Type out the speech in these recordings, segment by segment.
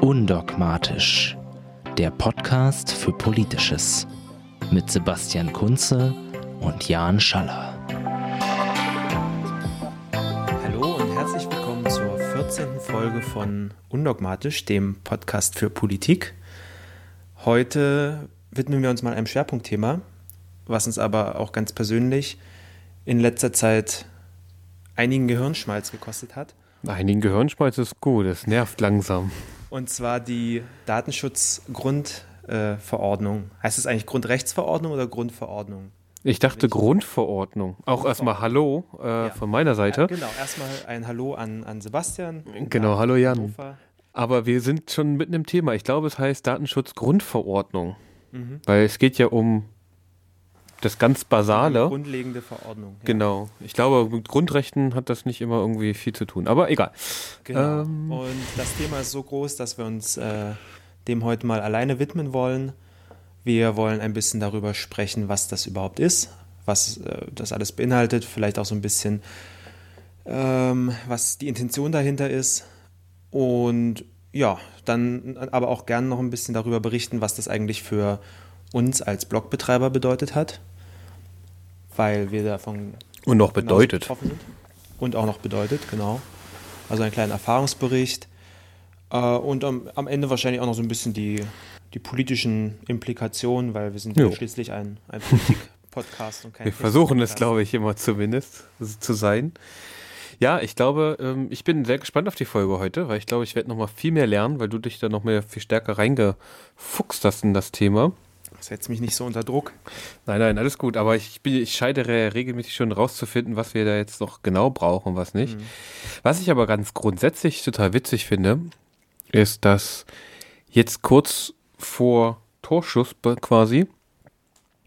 Undogmatisch, der Podcast für Politisches mit Sebastian Kunze und Jan Schaller. Hallo und herzlich willkommen zur 14. Folge von Undogmatisch, dem Podcast für Politik. Heute widmen wir uns mal einem Schwerpunktthema, was uns aber auch ganz persönlich in letzter Zeit einigen Gehirnschmalz gekostet hat. Einigen Gehirnschmalz ist gut, es nervt langsam. Und zwar die Datenschutzgrundverordnung. heißt es eigentlich Grundrechtsverordnung oder Grundverordnung? Ich dachte Grundverordnung. Auch erstmal Hallo äh, ja. von meiner Seite. Ja, genau, erstmal ein Hallo an, an Sebastian. Genau, hallo Jan. Hannover. Aber wir sind schon mitten im Thema. Ich glaube, es heißt Datenschutzgrundverordnung. Mhm. Weil es geht ja um das ganz Basale. Grundlegende Verordnung. Ja. Genau. Ich glaube, mit Grundrechten hat das nicht immer irgendwie viel zu tun. Aber egal. Genau. Ähm, Und das Thema ist so groß, dass wir uns äh, dem heute mal alleine widmen wollen. Wir wollen ein bisschen darüber sprechen, was das überhaupt ist, was äh, das alles beinhaltet, vielleicht auch so ein bisschen, ähm, was die Intention dahinter ist. Und ja, dann aber auch gerne noch ein bisschen darüber berichten, was das eigentlich für uns als Blogbetreiber bedeutet hat weil wir davon und noch bedeutet sind. und auch noch bedeutet, genau. Also einen kleinen Erfahrungsbericht äh, und am, am, Ende wahrscheinlich auch noch so ein bisschen die, die politischen Implikationen, weil wir sind ja schließlich ein, ein Politik-Podcast und kein Wir versuchen es, glaube ich, immer zumindest zu sein. Ja, ich glaube, ähm, ich bin sehr gespannt auf die Folge heute, weil ich glaube, ich werde noch mal viel mehr lernen, weil du dich da noch mehr viel stärker reingefuchst hast in das Thema. Setz mich nicht so unter Druck. Nein, nein, alles gut. Aber ich, bin, ich scheitere regelmäßig schon rauszufinden, was wir da jetzt noch genau brauchen und was nicht. Mhm. Was ich aber ganz grundsätzlich total witzig finde, ist, dass jetzt kurz vor Torschuss quasi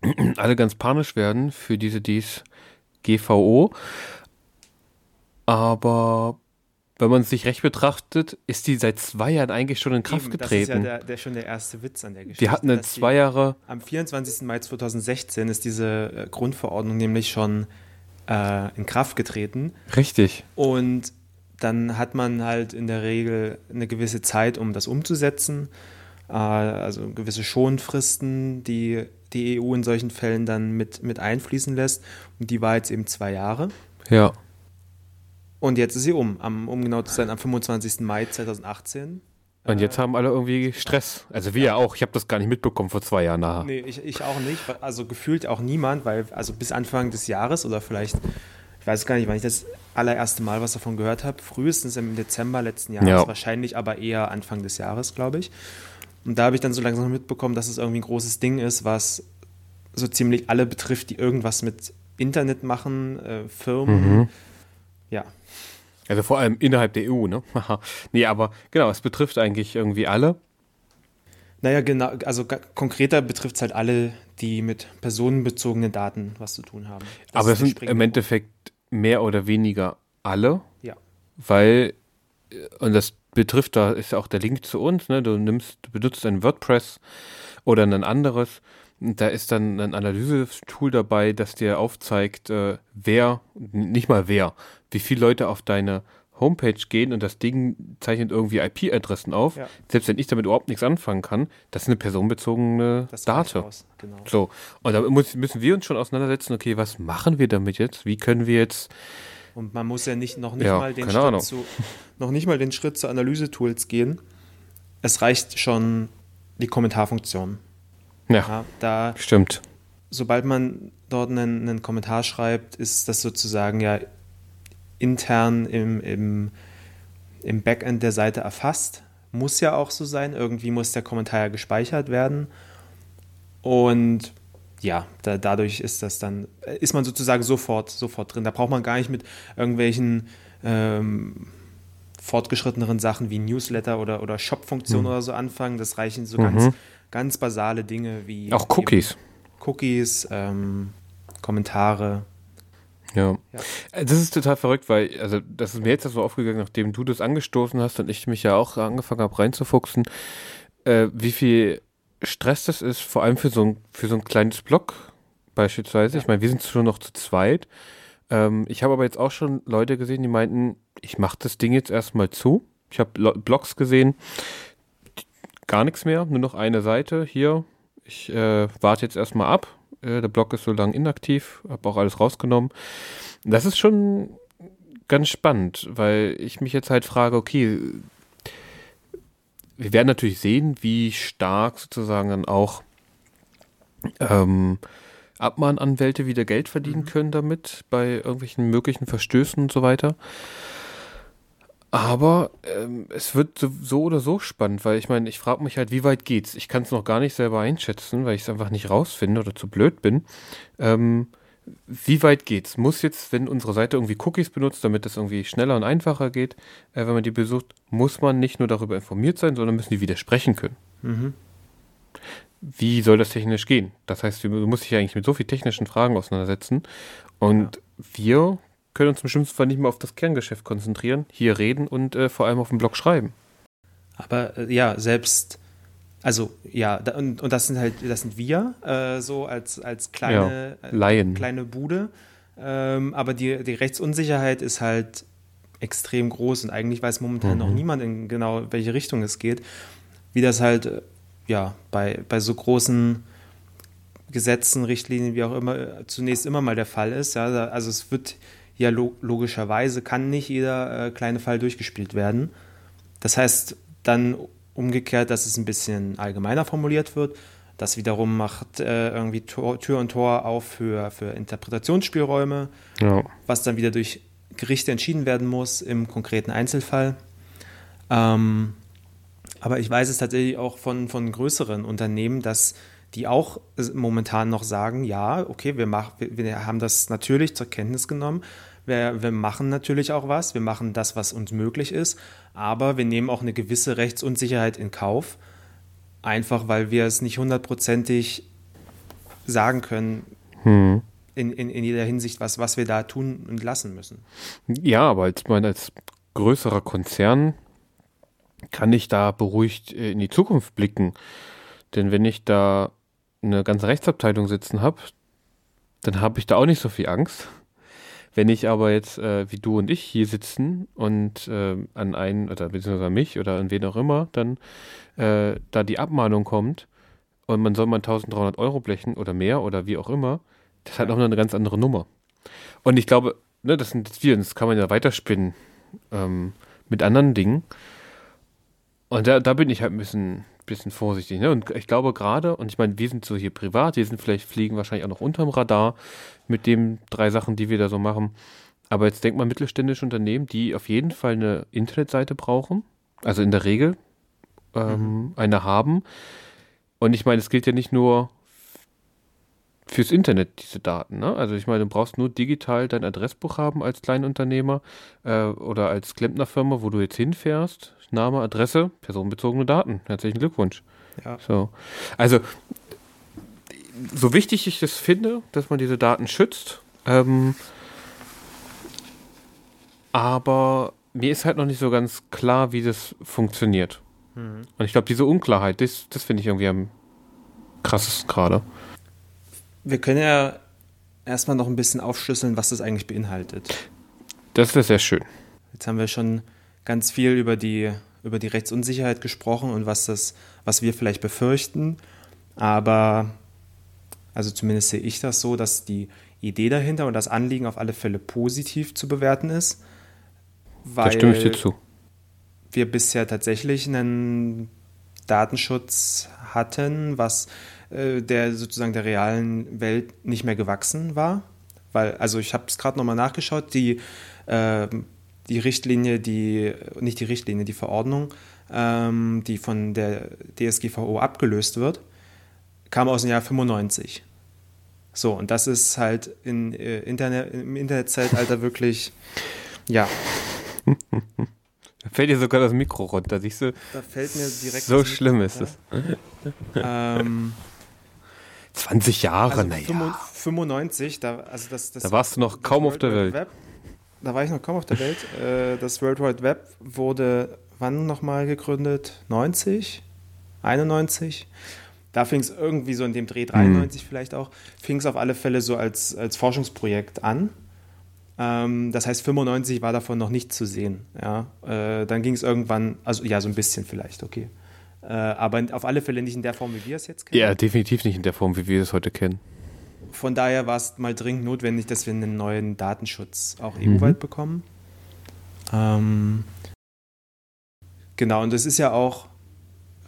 alle ganz panisch werden für diese dies GVO. Aber wenn man es sich recht betrachtet, ist die seit zwei Jahren eigentlich schon in Kraft Eben, getreten. Das ist ja der, der, schon der erste Witz an der Geschichte. Die hatten eine zwei Jahre. Am 24. Mai 2016 ist diese äh, Grundverordnung nämlich schon äh, in Kraft getreten. Richtig. Und dann hat man halt in der Regel eine gewisse Zeit, um das umzusetzen. Äh, also gewisse Schonfristen, die die EU in solchen Fällen dann mit, mit einfließen lässt. Und die war jetzt eben zwei Jahre. Ja. Und jetzt ist sie um, am, um genau zu sein, am 25. Mai 2018. Und jetzt haben alle irgendwie Stress. Also wir ja auch. Ich habe das gar nicht mitbekommen vor zwei Jahren nachher. Nee, ich, ich auch nicht. Also gefühlt auch niemand, weil also bis Anfang des Jahres oder vielleicht, ich weiß gar nicht, wann ich das allererste Mal was davon gehört habe. Frühestens im Dezember letzten Jahres, ja. wahrscheinlich aber eher Anfang des Jahres, glaube ich. Und da habe ich dann so langsam mitbekommen, dass es irgendwie ein großes Ding ist, was so ziemlich alle betrifft, die irgendwas mit Internet machen, äh, Firmen. Mhm. Ja, also vor allem innerhalb der EU, ne? nee, aber genau, es betrifft eigentlich irgendwie alle. Naja, genau, also konkreter betrifft es halt alle, die mit personenbezogenen Daten was zu tun haben. Das aber es sind im Endeffekt mehr oder weniger alle. Ja. Weil, und das betrifft, da ist ja auch der Link zu uns, ne? Du nimmst, du benutzt ein WordPress oder ein anderes da ist dann ein Analysetool dabei, das dir aufzeigt, äh, wer, nicht mal wer, wie viele Leute auf deine Homepage gehen und das Ding zeichnet irgendwie IP-Adressen auf. Ja. Selbst wenn ich damit überhaupt nichts anfangen kann, das ist eine personenbezogene Date. Genau. So. Und da muss, müssen wir uns schon auseinandersetzen, okay, was machen wir damit jetzt? Wie können wir jetzt. Und man muss ja nicht noch nicht ja, mal den Schritt zu, noch nicht mal den Schritt zu Analysetools gehen. Es reicht schon die Kommentarfunktion. Ja, ja da stimmt. Sobald man dort einen, einen, Kommentar schreibt, ist das sozusagen ja intern im, im, im Backend der Seite erfasst. Muss ja auch so sein. Irgendwie muss der Kommentar ja gespeichert werden. Und ja, da, dadurch ist das dann, ist man sozusagen sofort, sofort drin. Da braucht man gar nicht mit irgendwelchen ähm, fortgeschritteneren Sachen wie Newsletter oder, oder Shop-Funktionen mhm. oder so anfangen. Das reichen so mhm. ganz ganz basale Dinge wie. Auch Cookies. Cookies, ähm, Kommentare. Ja. ja. Das ist total verrückt, weil, also, das ist mir jetzt so aufgegangen, nachdem du das angestoßen hast und ich mich ja auch angefangen habe reinzufuchsen, äh, wie viel Stress das ist, vor allem für so ein, für so ein kleines Blog beispielsweise. Ja. Ich meine, wir sind schon noch zu zweit. Ähm, ich habe aber jetzt auch schon Leute gesehen, die meinten, ich mache das Ding jetzt erstmal zu. Ich habe Blogs gesehen, gar nichts mehr, nur noch eine Seite hier. Ich äh, warte jetzt erstmal ab. Äh, der Blog ist so lange inaktiv, habe auch alles rausgenommen. Das ist schon ganz spannend, weil ich mich jetzt halt frage, okay, wir werden natürlich sehen, wie stark sozusagen dann auch ähm, Abmahnanwälte wieder Geld verdienen mhm. können damit, bei irgendwelchen möglichen Verstößen und so weiter. Aber ähm, es wird so, so, oder so spannend, weil ich meine, ich frage mich halt, wie weit geht's? Ich kann es noch gar nicht selber einschätzen, weil ich es einfach nicht rausfinde oder zu blöd bin. Ähm, wie weit geht's? Muss jetzt, wenn unsere Seite irgendwie Cookies benutzt, damit es irgendwie schneller und einfacher geht, äh, wenn man die besucht, muss man nicht nur darüber informiert sein, sondern müssen die widersprechen können. Mhm. Wie soll das technisch gehen? Das heißt, du musst dich eigentlich mit so vielen technischen Fragen auseinandersetzen. Und ja. wir können uns im schlimmsten Fall nicht mehr auf das Kerngeschäft konzentrieren, hier reden und äh, vor allem auf dem Blog schreiben. Aber äh, ja, selbst, also ja, da, und, und das sind halt, das sind wir, äh, so als, als kleine, ja, Laien. Äh, kleine Bude. Ähm, aber die, die Rechtsunsicherheit ist halt extrem groß und eigentlich weiß momentan mhm. noch niemand in genau welche Richtung es geht. Wie das halt, äh, ja, bei, bei so großen Gesetzen, Richtlinien, wie auch immer, äh, zunächst immer mal der Fall ist. Ja, also es wird ja logischerweise kann nicht jeder äh, kleine Fall durchgespielt werden. Das heißt dann umgekehrt, dass es ein bisschen allgemeiner formuliert wird. Das wiederum macht äh, irgendwie Tor, Tür und Tor auf für, für Interpretationsspielräume, ja. was dann wieder durch Gerichte entschieden werden muss im konkreten Einzelfall. Ähm, aber ich weiß es tatsächlich auch von, von größeren Unternehmen, dass die auch momentan noch sagen, ja, okay, wir, mach, wir, wir haben das natürlich zur Kenntnis genommen, wir, wir, machen natürlich auch was, wir machen das, was uns möglich ist, aber wir nehmen auch eine gewisse Rechtsunsicherheit in Kauf, einfach weil wir es nicht hundertprozentig sagen können. Hm. In, in, in jeder Hinsicht, was, was wir da tun und lassen müssen. Ja, aber als, mein, als größerer Konzern kann ich da beruhigt äh, in die Zukunft blicken. Denn wenn ich da eine ganze Rechtsabteilung sitzen habe, dann habe ich da auch nicht so viel Angst. Wenn ich aber jetzt, äh, wie du und ich hier sitzen und äh, an einen, oder beziehungsweise an mich oder an wen auch immer, dann äh, da die Abmahnung kommt und man soll mal 1300 Euro blechen oder mehr oder wie auch immer, das ist halt auch noch eine ganz andere Nummer. Und ich glaube, ne, das sind jetzt wir, das kann man ja weiterspinnen ähm, mit anderen Dingen. Und da, da bin ich halt ein bisschen bisschen vorsichtig. Ne? Und ich glaube gerade, und ich meine, wir sind so hier privat, wir sind vielleicht, fliegen wahrscheinlich auch noch unterm Radar mit den drei Sachen, die wir da so machen. Aber jetzt denkt man mittelständische Unternehmen, die auf jeden Fall eine Internetseite brauchen, also in der Regel ähm, mhm. eine haben. Und ich meine, es gilt ja nicht nur fürs Internet, diese Daten. Ne? Also ich meine, du brauchst nur digital dein Adressbuch haben als Kleinunternehmer äh, oder als Klempnerfirma, wo du jetzt hinfährst. Name, Adresse, personenbezogene Daten. Herzlichen Glückwunsch. Ja. So. Also, so wichtig ich es finde, dass man diese Daten schützt, ähm, aber mir ist halt noch nicht so ganz klar, wie das funktioniert. Mhm. Und ich glaube, diese Unklarheit, das, das finde ich irgendwie am krassesten gerade. Wir können ja erstmal noch ein bisschen aufschlüsseln, was das eigentlich beinhaltet. Das wäre sehr schön. Jetzt haben wir schon ganz viel über die, über die Rechtsunsicherheit gesprochen und was, das, was wir vielleicht befürchten. Aber, also zumindest sehe ich das so, dass die Idee dahinter und das Anliegen auf alle Fälle positiv zu bewerten ist. Weil da stimme ich dir zu. Wir bisher tatsächlich einen Datenschutz hatten, was der sozusagen der realen Welt nicht mehr gewachsen war. Weil, also ich habe es gerade nochmal nachgeschaut, die äh, die Richtlinie, die, nicht die Richtlinie, die Verordnung, ähm, die von der DSGVO abgelöst wird, kam aus dem Jahr 95. So, und das ist halt in, äh, Internet, im Internetzeitalter wirklich, ja. Da fällt dir sogar das Mikro runter, siehst du? Da fällt mir direkt. So schlimm ist es. ähm, 20 Jahre, also naja. 95, da, also das, das, da warst du noch kaum auf der Welt. Web, da war ich noch kaum auf der Welt. Äh, das World Wide Web wurde wann nochmal gegründet? 90? 91? Da fing es irgendwie so in dem Dreh 93 mhm. vielleicht auch, fing es auf alle Fälle so als, als Forschungsprojekt an. Ähm, das heißt, 95 war davon noch nicht zu sehen. Ja? Äh, dann ging es irgendwann, also ja, so ein bisschen vielleicht, okay. Äh, aber auf alle Fälle nicht in der Form, wie wir es jetzt kennen. Ja, definitiv nicht in der Form, wie wir es heute kennen. Von daher war es mal dringend notwendig, dass wir einen neuen Datenschutz auch Mhm. EU-weit bekommen. Ähm, genau, und das ist ja auch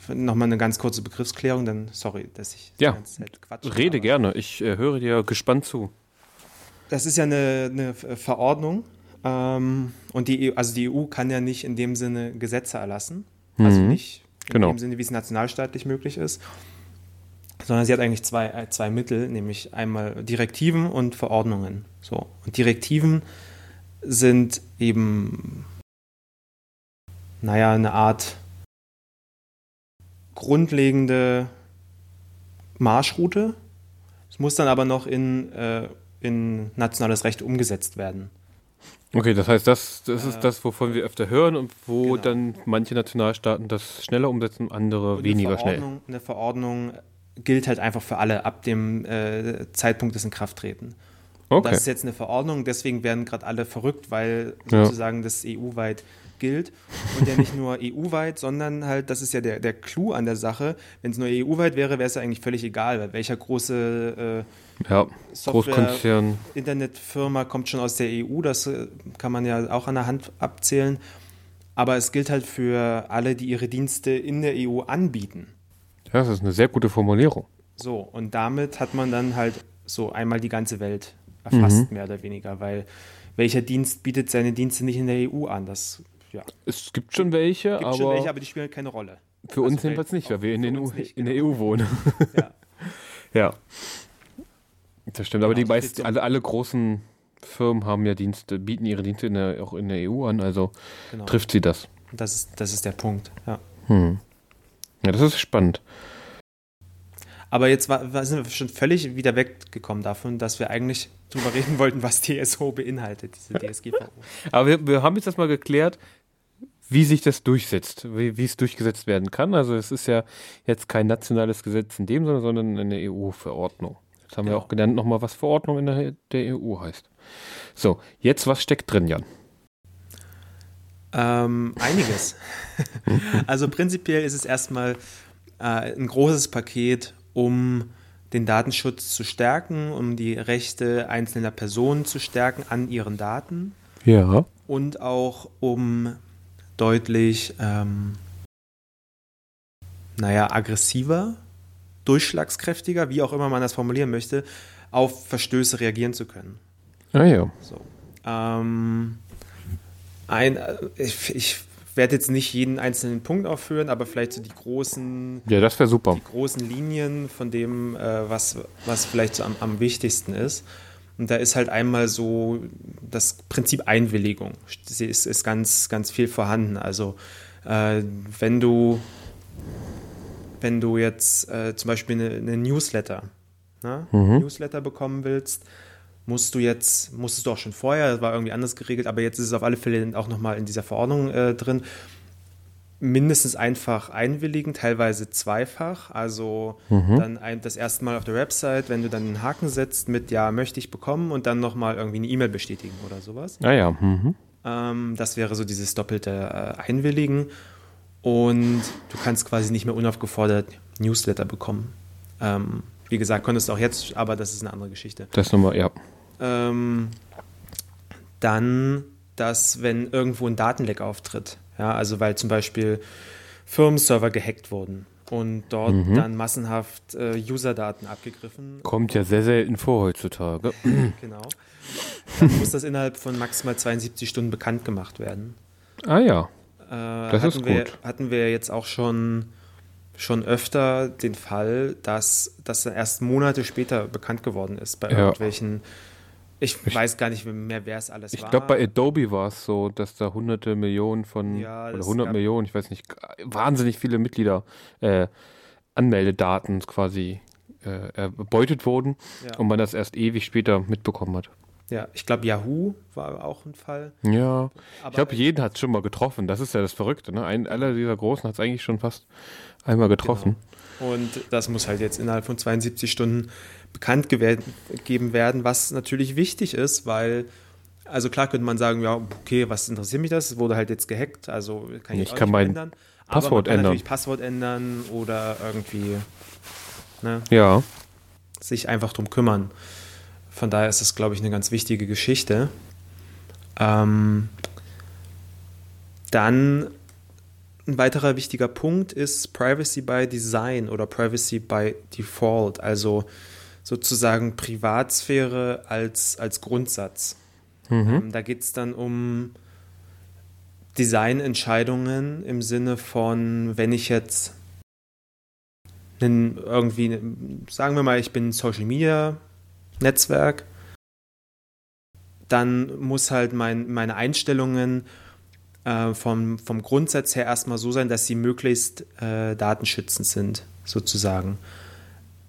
nochmal eine ganz kurze Begriffsklärung, dann sorry, dass ich die Ja, ganze Zeit quatsche. Rede gerne, ich äh, höre dir gespannt zu. Das ist ja eine, eine Verordnung ähm, und die EU, also die EU kann ja nicht in dem Sinne Gesetze erlassen, also Mhm. nicht in Genau. dem Sinne, wie es nationalstaatlich möglich ist, sondern sie hat eigentlich zwei, äh, zwei Mittel, nämlich einmal Direktiven und Verordnungen. So. Und Direktiven sind eben, naja, eine Art grundlegende Marschroute. Es muss dann aber noch in, äh, in nationales Recht umgesetzt werden. Okay, das heißt, das, das Äh, ist das, wovon wir öfter hören und wo genau. dann manche Nationalstaaten das schneller umsetzen, andere Und weniger schnell. Eine Verordnung gilt halt einfach für alle ab dem äh, Zeitpunkt des Inkrafttreten. Okay. Das ist jetzt eine Verordnung, deswegen werden gerade alle verrückt, weil Ja. sozusagen das EU-weit gilt. Und ja nicht nur EU-weit, sondern halt, das ist ja der, der Clou an der Sache. Wenn es nur EU-weit wäre, wäre es ja eigentlich völlig egal, weil welcher große äh, ja, Software. Internetfirma kommt schon aus der EU, das äh, kann man ja auch an der Hand abzählen. Aber es gilt halt für alle, die ihre Dienste in der EU anbieten. Ja, das ist eine sehr gute Formulierung. So, und damit hat man dann halt so einmal die ganze Welt erfasst, Mhm. mehr oder weniger, weil welcher Dienst bietet seine Dienste nicht in der EU an? Das ja, Es gibt schon welche, gibt aber schon welche, aber die spielen keine Rolle. für uns also jedenfalls nicht, weil wir in, den uns EU, nicht, in der genau. EU wohnen. Ja. ja. Das stimmt, aber Genau, die meisten, alle, alle großen Firmen haben ja Dienste, bieten ihre Dienste in der, auch in der EU an, also Genau. trifft sie das. Das ist, das ist der Punkt. Ja. Hm. Ja, das ist spannend. Aber jetzt war, sind wir schon völlig wieder weggekommen davon, dass wir eigentlich drüber reden wollten, was TSO beinhaltet, diese DSGVO. Aber wir, wir haben jetzt erstmal geklärt, wie sich das durchsetzt, wie, wie es durchgesetzt werden kann. Also es ist ja jetzt kein nationales Gesetz in dem Sinne, sondern eine EU-Verordnung. Jetzt haben wir Genau. auch gelernt nochmal, was Verordnung in der, der EU heißt. So, jetzt was steckt drin, Jan? Ähm, einiges. also prinzipiell ist es erstmal äh, ein großes Paket, um den Datenschutz zu stärken, um die Rechte einzelner Personen zu stärken an ihren Daten Ja. und auch um deutlich, ähm, naja, aggressiver, durchschlagskräftiger, wie auch immer man das formulieren möchte, auf Verstöße reagieren zu können. Ah ja. So. Ähm, ein, äh, ich, ich werde jetzt nicht jeden einzelnen Punkt aufführen, aber vielleicht so die großen, Ja, das super. die großen Linien von dem, äh, was, was vielleicht so am, am wichtigsten ist. Und da ist halt einmal so das Prinzip Einwilligung. Das ist, ist ganz, ganz viel vorhanden. Also äh, wenn du wenn du jetzt äh, zum Beispiel eine, eine Newsletter, ne? Mhm. Newsletter bekommen willst, musst du jetzt, musstest du auch schon vorher, das war irgendwie anders geregelt, aber jetzt ist es auf alle Fälle auch nochmal in dieser Verordnung äh, drin, mindestens einfach einwilligen, teilweise zweifach. Also Mhm. dann ein, das erste Mal auf der Website, wenn du dann einen Haken setzt mit Ja, möchte ich bekommen und dann nochmal irgendwie eine E-Mail bestätigen oder sowas. Ah ja. Mhm. Ähm, das wäre so dieses doppelte äh, Einwilligen. Und du kannst quasi nicht mehr unaufgefordert Newsletter bekommen. Ähm, wie gesagt, konntest du auch jetzt, aber das ist eine andere Geschichte. Das nochmal, ja. Ähm, dann, dass wenn irgendwo ein Datenleck auftritt, ja, also weil zum Beispiel Firmenserver gehackt wurden und dort Mhm. dann massenhaft äh, Userdaten abgegriffen Kommt ja sehr selten vor heutzutage. genau, dann muss das innerhalb von maximal 72 Stunden bekannt gemacht werden. Ah ja. Äh, Das hatten ist wir, gut. Hatten wir jetzt auch schon, schon öfter den Fall, dass das dann erst Monate später bekannt geworden ist bei Ja. irgendwelchen. Ich, Ich- weiß gar nicht mehr, wer es alles Ich war. glaube, bei Adobe war es so, dass da hunderte Millionen von, Ja, oder es 100 gab- Millionen, ich weiß nicht, wahnsinnig viele Mitglieder, äh, Anmeldedaten quasi äh, erbeutet wurden ja. und man das erst ewig später mitbekommen hat. ja, ich glaube, Yahoo war auch ein Fall. Ja, Aber ich glaube, jeden hat es schon mal getroffen. Das ist ja das Verrückte. Ne? Ein, aller dieser Großen hat es eigentlich schon fast einmal getroffen. Und das muss halt jetzt innerhalb von 72 Stunden bekannt gegeben werden, was natürlich wichtig ist, weil, also klar könnte man sagen, ja, okay, was interessiert mich das? Es wurde halt jetzt gehackt, also kann ich, Ich kann nicht mein- ändern. Passwort kann ändern. natürlich Passwort ändern oder irgendwie ne, Ja. sich einfach drum kümmern. Von daher ist das, glaube ich, eine ganz wichtige Geschichte. Ähm, dann ein weiterer wichtiger Punkt ist Privacy by Design oder Privacy by Default, also sozusagen Privatsphäre als, als Grundsatz. Mhm. Ähm, da geht es dann um Designentscheidungen im Sinne von, wenn ich jetzt einen, irgendwie, sagen wir mal, ich bin ein Social Media Netzwerk, dann muss halt mein, meine Einstellungen äh, vom, vom Grundsatz her erstmal so sein, dass sie möglichst äh, datenschützend sind, sozusagen.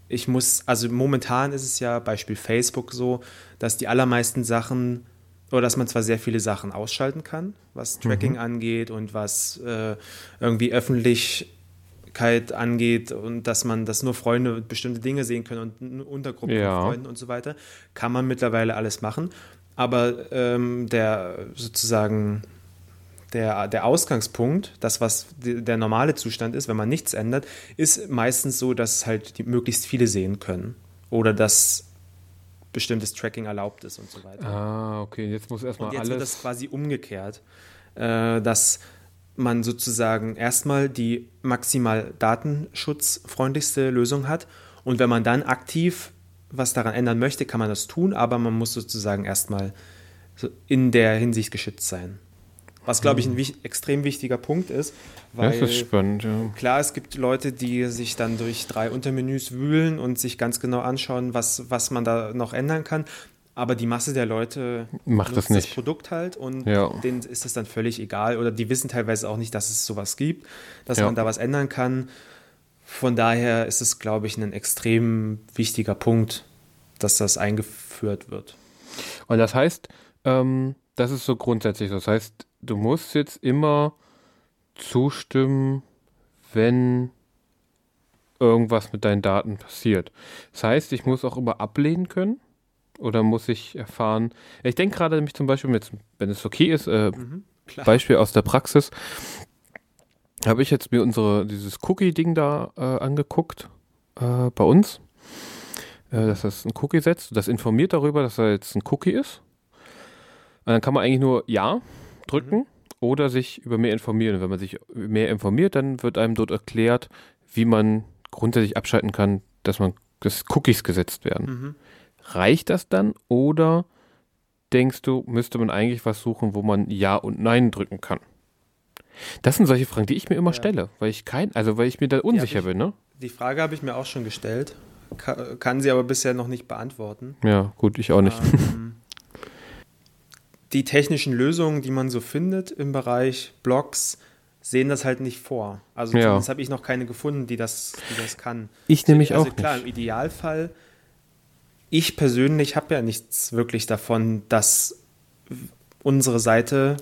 Ich muss, also momentan ist es ja Beispiel Facebook so, dass die allermeisten Sachen oder dass man zwar sehr viele Sachen ausschalten kann, was Tracking Mhm. angeht und was äh, irgendwie Öffentlichkeit angeht und dass man, dass nur Freunde bestimmte Dinge sehen können und Untergruppen Ja. von Freunden und so weiter, kann man mittlerweile alles machen. Aber ähm, der sozusagen der, der Ausgangspunkt, das, was der normale Zustand ist, wenn man nichts ändert, ist meistens so, dass halt die möglichst viele sehen können. Oder dass bestimmtes Tracking erlaubt ist und so weiter. Ah, okay. Jetzt muss erstmal Und jetzt wird das alles. quasi umgekehrt, äh, dass man sozusagen erstmal die maximal datenschutzfreundlichste Lösung hat und wenn man dann aktiv was daran ändern möchte, kann man das tun, aber man muss sozusagen erstmal in der Hinsicht geschützt sein. Was, glaube ich, ein wich extrem wichtiger Punkt ist, Mhm. Weil das ist spannend, ja. Klar, es gibt Leute, die sich dann durch drei Untermenüs wühlen und sich ganz genau anschauen, was, was man da noch ändern kann. Aber die Masse der Leute Macht das nicht. das Produkt halt und Ja. denen ist das dann völlig egal. Oder die wissen teilweise auch nicht, dass es sowas gibt, dass Ja. man da was ändern kann. Von daher ist es, glaube ich, ein extrem wichtiger Punkt, dass das eingeführt wird. Und das heißt, ähm, das ist so grundsätzlich. so. Das heißt, du musst jetzt immer zustimmen, wenn irgendwas mit deinen Daten passiert. Das heißt, ich muss auch immer ablehnen können oder muss ich erfahren. Ich denke gerade nämlich zum Beispiel, jetzt, wenn es okay ist, äh, Klar. Beispiel aus der Praxis, habe ich jetzt mir unsere dieses Cookie-Ding da äh, angeguckt äh, bei uns, äh, dass das ein Cookie setzt. Das informiert darüber, dass er jetzt ein Cookie ist. Und dann kann man eigentlich nur Ja drücken oder sich über mehr informieren. Wenn man sich mehr informiert, dann wird einem dort erklärt, wie man grundsätzlich abschalten kann, dass man dass Cookies gesetzt werden. Mhm. Reicht das dann oder denkst du, müsste man eigentlich was suchen, wo man Ja und Nein drücken kann? Das sind solche Fragen, die ich mir immer Ja. stelle, weil ich kein, also weil ich mir da unsicher ich- bin, ne? Die Frage habe ich mir auch schon gestellt, kann, kann sie aber bisher noch nicht beantworten. Ja, gut, ich auch nicht. Ähm, die technischen Lösungen, die man so findet im Bereich Blogs, sehen das halt nicht vor. Also Ja. zumindest habe ich noch keine gefunden, die das, die das kann. Ich nämlich also auch klar, nicht. im Idealfall, ich persönlich habe ja nichts wirklich davon, dass unsere Seite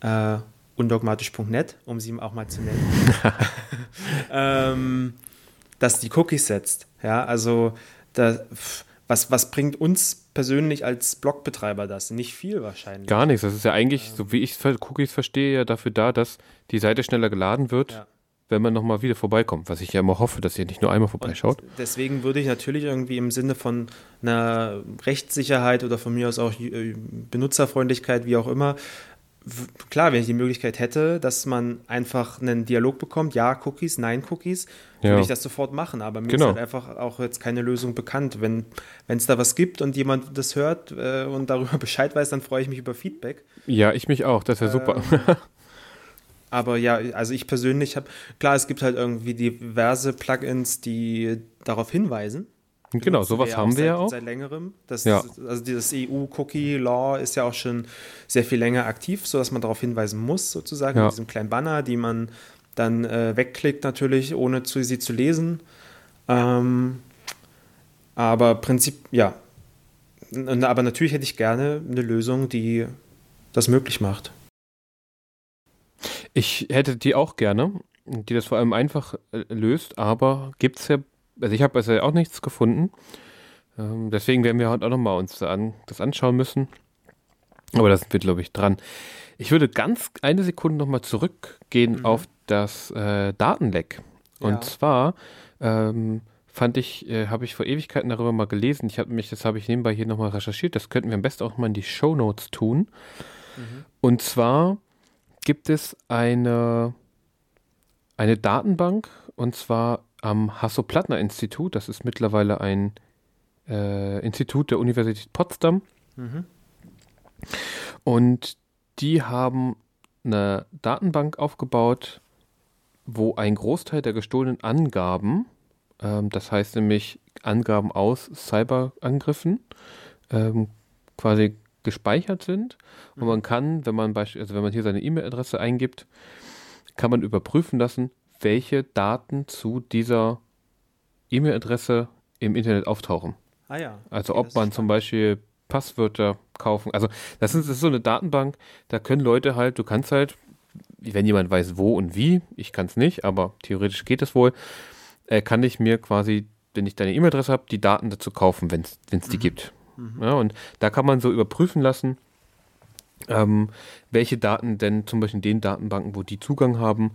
äh, undogmatisch.net, um sie auch mal zu nennen, ähm, dass die Cookies setzt. Ja, also da, pf, was, was bringt uns persönlich als Blogbetreiber das? Nicht viel wahrscheinlich. Gar nichts. Das ist ja eigentlich, so wie ich Cookies verstehe, ja dafür da, dass die Seite schneller geladen wird, Ja. wenn man nochmal wieder vorbeikommt. Was ich ja immer hoffe, dass ihr nicht nur einmal vorbeischaut. Und deswegen würde ich natürlich irgendwie im Sinne von einer Rechtssicherheit oder von mir aus auch äh, Benutzerfreundlichkeit, wie auch immer, klar, wenn ich die Möglichkeit hätte, dass man einfach einen Dialog bekommt, ja, Cookies, nein, Cookies, Ja. würde ich das sofort machen. Aber mir Genau. ist halt einfach auch jetzt keine Lösung bekannt. Wenn es da was gibt und jemand das hört äh, und darüber Bescheid weiß, dann freue ich mich über Feedback. Ja, ich mich auch. Das wäre super. Aber ja, also ich persönlich habe, klar, es gibt halt irgendwie diverse Plugins, die darauf hinweisen. Genau, sowas ja haben wir seit, ja auch. Seit längerem. Das, Ja. Also dieses EU-Cookie-Law ist ja auch schon sehr viel länger aktiv, sodass man darauf hinweisen muss, sozusagen, Ja. mit diesem kleinen Banner, die man dann äh, wegklickt natürlich, ohne zu, sie zu lesen. Ähm, aber Prinzip, ja. Aber natürlich hätte ich gerne eine Lösung, die das möglich macht. Ich hätte die auch gerne, die das vor allem einfach äh, löst, aber gibt es ja, also ich habe bisher auch nichts gefunden. Ähm, deswegen werden wir heute auch nochmal uns an, das anschauen müssen. Aber da sind wir, glaube ich, dran. Ich würde ganz eine Sekunde nochmal zurückgehen Mhm. auf das äh, Datenleck. Und Ja. zwar ähm, fand ich, äh, habe ich vor Ewigkeiten darüber mal gelesen. Ich habe mich, das habe ich nebenbei hier nochmal recherchiert. Das könnten wir am besten auch mal in die Shownotes tun. Und zwar gibt es eine, eine Datenbank und zwar am Hasso-Plattner-Institut. Das ist mittlerweile ein äh, Institut der Universität Potsdam. Mhm. Und die haben eine Datenbank aufgebaut, wo ein Großteil der gestohlenen Angaben, ähm, das heißt nämlich Angaben aus Cyberangriffen, ähm, quasi gespeichert sind. Und man kann, wenn man beispielsweise, also wenn man hier seine E-Mail-Adresse eingibt, kann man überprüfen lassen, welche Daten zu dieser E-Mail-Adresse im Internet auftauchen. Ah ja. Also Okay, ob man zum. Beispiel Passwörter kaufen. Also das ist, das ist so eine Datenbank, da können Leute halt, du kannst halt, wenn jemand weiß wo und wie, ich kann es nicht, aber theoretisch geht es wohl, äh, kann ich mir quasi, wenn ich deine E-Mail-Adresse habe, die Daten dazu kaufen, wenn es die gibt. Ja, und da kann man so überprüfen lassen, ähm, welche Daten denn zum Beispiel in den Datenbanken, wo die Zugang haben,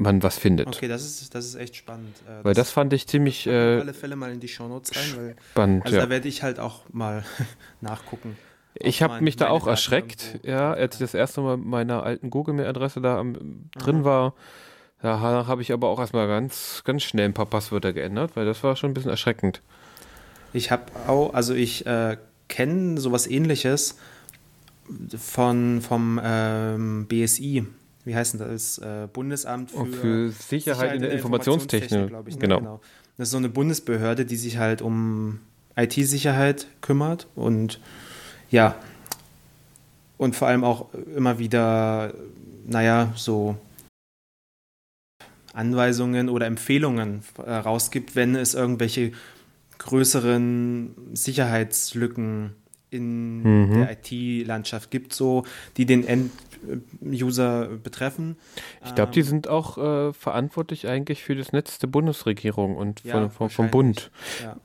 man was findet. Okay, das ist, das ist echt spannend. Äh, Weil das fand ich ziemlich auf äh, alle Fälle mal in die Shownotes rein, weil spannend. also ja. da werde ich halt auch mal nachgucken. Ich habe mich da auch erschreckt, irgendwo- ja, als ich das erste Mal mit meiner alten Google-Mail-Adresse da am, drin war. Da ha- habe ich aber auch erstmal ganz, ganz schnell ein paar Passwörter geändert, weil das war schon ein bisschen erschreckend. Ich habe auch, also ich äh, kenne sowas ähnliches von, vom ähm, BSI. Wie heißt denn das? Äh, Bundesamt für, Und für Sicherheit in der Informationstechnik. glaube ich. Ne? genau. Das ist so eine Bundesbehörde, die sich halt um IT-Sicherheit kümmert und ja, und vor allem auch immer wieder, naja, so Anweisungen oder Empfehlungen äh, rausgibt, wenn es irgendwelche größeren Sicherheitslücken in Mhm. der IT-Landschaft gibt, so die den End-User betreffen. Ich glaube, die Ähm, sind auch äh, verantwortlich eigentlich für das Netz der Bundesregierung und Ja, von, von, vom. Bund. Ja.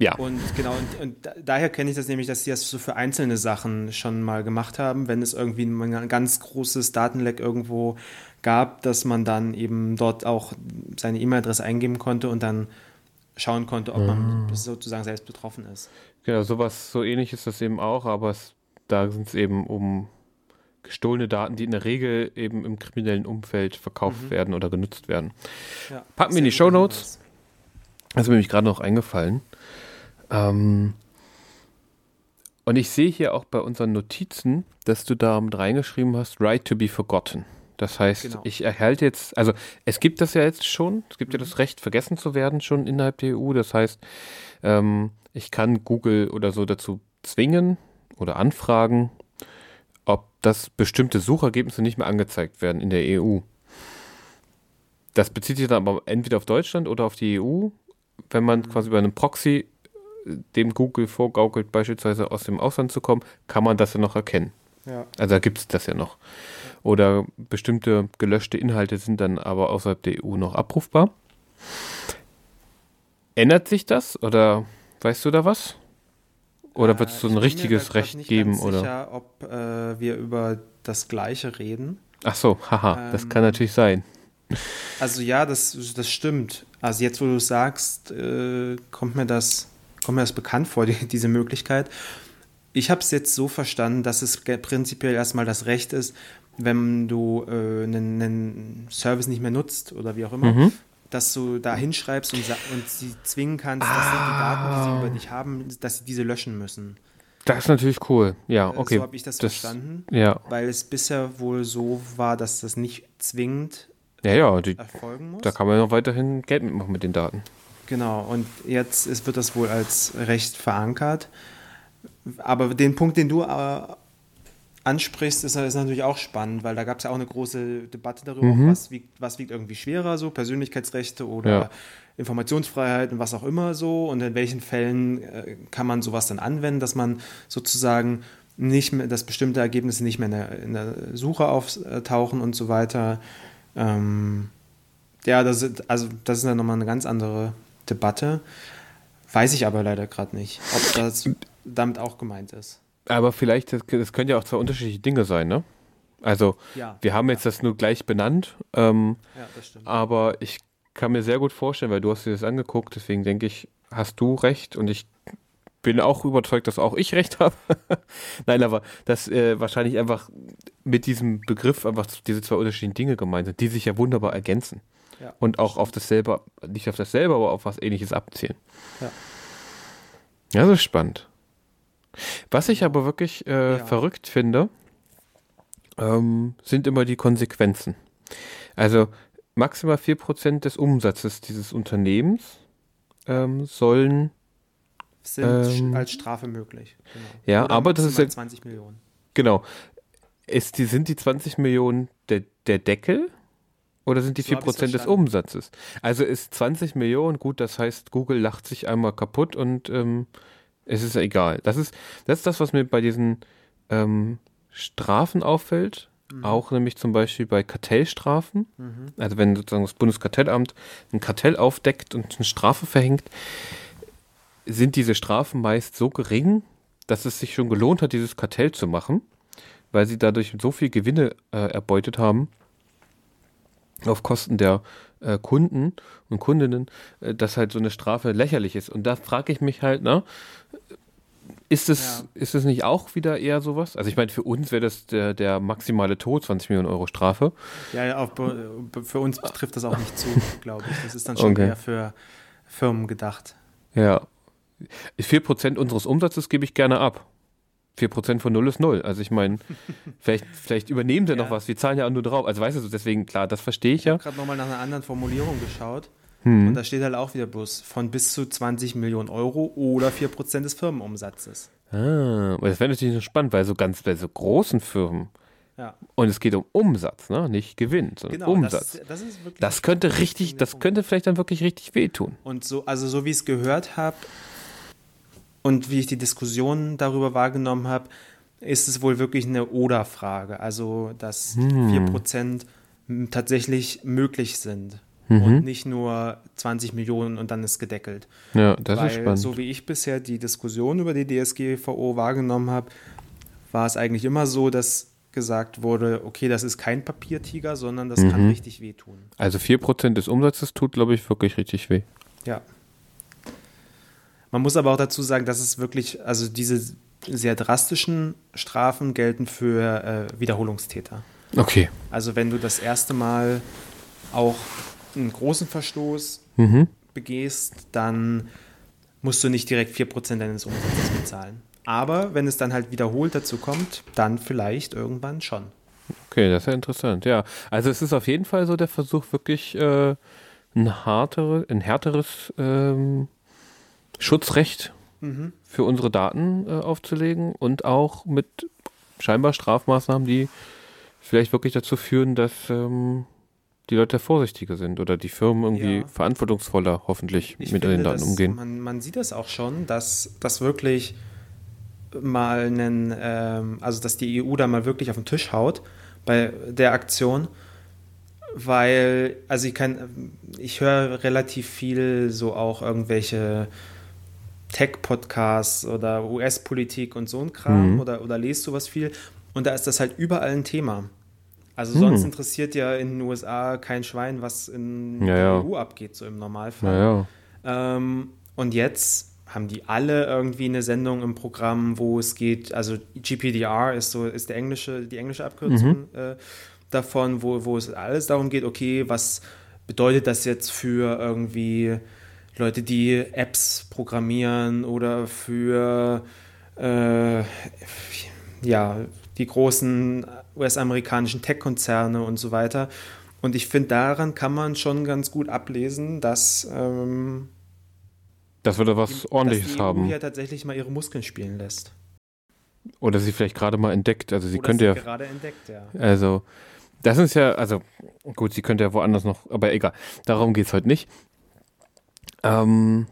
Ja. Und genau, und, und da, daher kenne ich das nämlich, dass sie das so für einzelne Sachen schon mal gemacht haben, wenn es irgendwie ein ganz großes Datenleck irgendwo gab, dass man dann eben dort auch seine E-Mail-Adresse eingeben konnte und dann schauen konnte, ob Ah. man sozusagen selbst betroffen ist. Genau, sowas, so ähnlich ist das eben auch, aber es, da sind es eben um gestohlene Daten, die in der Regel eben im kriminellen Umfeld verkauft Mhm. werden oder genutzt werden. Ja, Packen wir in die Shownotes. Hinweis. Das ist mir nämlich gerade noch eingefallen. Ähm, und ich sehe hier auch bei unseren Notizen, dass du da mit reingeschrieben hast, right to be forgotten. Das heißt, Genau. ich erhalte jetzt, also es gibt das ja jetzt schon, es gibt ja Mhm. das Recht, vergessen zu werden schon innerhalb der EU. Das heißt, ähm, ich kann Google oder so dazu zwingen oder anfragen, ob das bestimmte Suchergebnisse nicht mehr angezeigt werden in der EU. Das bezieht sich dann aber entweder auf Deutschland oder auf die EU. Wenn man quasi bei einem Proxy äh, dem Google vorgaukelt, beispielsweise aus dem Ausland zu kommen, kann man das ja noch erkennen. Ja. Also da gibt es das ja noch. Oder bestimmte gelöschte Inhalte sind dann aber außerhalb der EU noch abrufbar. Ändert sich das oder weißt du da was? Oder wird es Äh, so ich ein bin mir richtiges Recht nicht geben? Ganz Oder? sicher, ob äh, wir über das Gleiche reden. Ach so, haha, das kann Ähm, natürlich sein. Also ja, das, das stimmt. Also jetzt, wo du es sagst, äh, kommt, mir das, kommt mir das bekannt vor, die, diese Möglichkeit. Ich habe es jetzt so verstanden, dass es prinzipiell erstmal das Recht ist, wenn du äh, einen, einen Service nicht mehr nutzt oder wie auch immer, Mhm. dass du da hinschreibst und, und sie zwingen kannst, dass sie die Daten, die sie über dich haben, dass sie diese löschen müssen. Das ist natürlich cool. Ja, Äh, okay. So habe ich das, Das- verstanden, Ja, weil es bisher wohl so war, dass das nicht zwingend ja, ja. Die, erfolgen muss. da kann man ja noch weiterhin Geld mitmachen mit den Daten. Genau, und jetzt ist, wird das wohl als Recht verankert. Aber den Punkt, den du äh, ansprichst, ist, ist natürlich auch spannend, weil da gab es ja auch eine große Debatte darüber, Mhm. was, wiegt, was wiegt irgendwie schwerer, so Persönlichkeitsrechte oder Ja. Informationsfreiheit und was auch immer so. Und in welchen Fällen äh, kann man sowas dann anwenden, dass man sozusagen nicht mehr, dass bestimmte Ergebnisse nicht mehr in der, in der Suche auftauchen und so weiter. Ähm, ja, das ist, also das ist dann nochmal eine ganz andere Debatte. Weiß ich aber leider gerade nicht, ob das damit auch gemeint ist. Aber vielleicht, das, das können ja auch zwei unterschiedliche Dinge sein, ne? Also Ja. wir haben jetzt das nur gleich benannt, ähm, Ja, das stimmt. aber ich kann mir sehr gut vorstellen, weil du hast dir das angeguckt, deswegen denke ich, hast du recht und ich bin auch überzeugt, dass auch ich recht habe. Nein, aber dass äh, wahrscheinlich einfach mit diesem Begriff einfach diese zwei unterschiedlichen Dinge gemeint sind, die sich ja wunderbar ergänzen Ja, und auch auf dasselbe, nicht auf dasselbe, aber auf was ähnliches abzielen. Ja. Ja, das ist spannend. Was ich aber wirklich äh, Ja. verrückt finde, ähm, sind immer die Konsequenzen. Also maximal 4% des Umsatzes dieses Unternehmens ähm, sollen, sind ähm, als Strafe möglich. Genau. Ja, Oder aber das ist maximal ja- 20 Millionen. genau, ist die, sind die 20 Millionen der, der Deckel oder sind die So hab ich's 4% des. Umsatzes? Also ist 20 Millionen, gut, das heißt, Google lacht sich einmal kaputt und ähm, es ist ja egal. Das ist, das ist das, was mir bei diesen ähm, Strafen auffällt. Auch nämlich zum Beispiel bei Kartellstrafen. Mhm. Also wenn sozusagen das Bundeskartellamt ein Kartell aufdeckt und eine Strafe verhängt, sind diese Strafen meist so gering, dass es sich schon gelohnt hat, dieses Kartell zu machen, weil sie dadurch so viel Gewinne äh, erbeutet haben auf Kosten der äh, Kunden und Kundinnen, äh, dass halt so eine Strafe lächerlich ist. Und da frage ich mich halt, ne, ist es, Ja. ist es nicht auch wieder eher sowas? Also ich meine, für uns wäre das der, der maximale Tod, 20 Millionen Euro Strafe. Ja, be- für uns trifft das auch nicht zu, glaube ich. Das ist dann schon Okay. eher für Firmen gedacht. Ja. 4% unseres Umsatzes gebe ich gerne ab. 4% von 0 ist 0. Also ich meine, vielleicht, vielleicht übernehmen sie noch Ja. was. Wir zahlen ja auch nur drauf. Also weißt du, deswegen, klar, das verstehe ich ja. Ich habe gerade nochmal nach einer anderen Formulierung geschaut. Hm. Und da steht halt auch wieder bloß von bis zu 20 Millionen Euro oder 4% des Firmenumsatzes. Ah, aber das wäre natürlich noch spannend, weil so ganz bei so großen Firmen, Ja, und es geht um Umsatz, ne? nicht Gewinn, sondern genau. Umsatz. Das, das ist wirklich Das könnte richtig, das könnte vielleicht dann wirklich richtig wehtun. Und so, also so wie ich es gehört habe und wie ich die Diskussion darüber wahrgenommen habe, ist es wohl wirklich eine Oder-Frage. Also, dass Hm. 4% m- tatsächlich möglich sind. Mhm. Und nicht nur 20 Millionen und dann ist gedeckelt. Ja, das Weil ist spannend. so wie ich bisher die Diskussion über die DSGVO wahrgenommen habe, war es eigentlich immer so, dass gesagt wurde, okay, das ist kein Papiertiger, sondern das kann Mhm. richtig wehtun. also 4% des Umsatzes tut, glaube ich, wirklich richtig weh. Ja. Man muss aber auch dazu sagen, dass es wirklich, also diese sehr drastischen Strafen gelten für äh, Wiederholungstäter. Okay. Also wenn du das erste Mal auch einen großen Verstoß Mhm. begehst, dann musst du nicht direkt 4% deines Umsatzes bezahlen. Aber wenn es dann halt wiederholt dazu kommt, dann vielleicht irgendwann schon. Okay, das ist ja interessant. Ja, also es ist auf jeden Fall so der Versuch, wirklich äh, ein, hartere, ein härteres ähm, Schutzrecht Mhm. für unsere Daten äh, aufzulegen und auch mit scheinbar Strafmaßnahmen, die vielleicht wirklich dazu führen, dass ähm, die Leute vorsichtiger sind oder die Firmen irgendwie Ja. verantwortungsvoller hoffentlich Ich mit finde, den Daten umgehen. Man, man sieht das auch schon, dass das wirklich mal einen, ähm, also dass die EU da mal wirklich auf den Tisch haut bei der Aktion, weil, also ich kann, ich höre relativ viel so auch irgendwelche Tech-Podcasts oder US-Politik und so ein Kram Mhm. oder, oder lest sowas viel und da ist das halt überall ein Thema. Also sonst Mhm. interessiert ja in den USA kein Schwein, was in Ja, der ja. EU abgeht, so im Normalfall. Naja, Ähm, und jetzt haben die alle irgendwie eine Sendung im Programm, wo es geht, also GPDR ist so, ist der englische, die englische Abkürzung äh, davon, wo, wo es alles darum geht, okay, was bedeutet das jetzt für irgendwie Leute, die Apps programmieren oder für äh, ja, die großen US-amerikanischen Tech-Konzerne und so weiter. Und ich finde, daran kann man schon ganz gut ablesen, dass, ähm, dass wir da was dass ordentliches die EU haben. hier tatsächlich mal ihre Muskeln spielen lässt. Oder sie vielleicht gerade mal entdeckt. Also sie Oder könnte ja gerade entdeckt, ja. Also, das ist ja, also, gut, sie könnte ja woanders noch, aber egal. Darum geht es heute nicht. Ähm,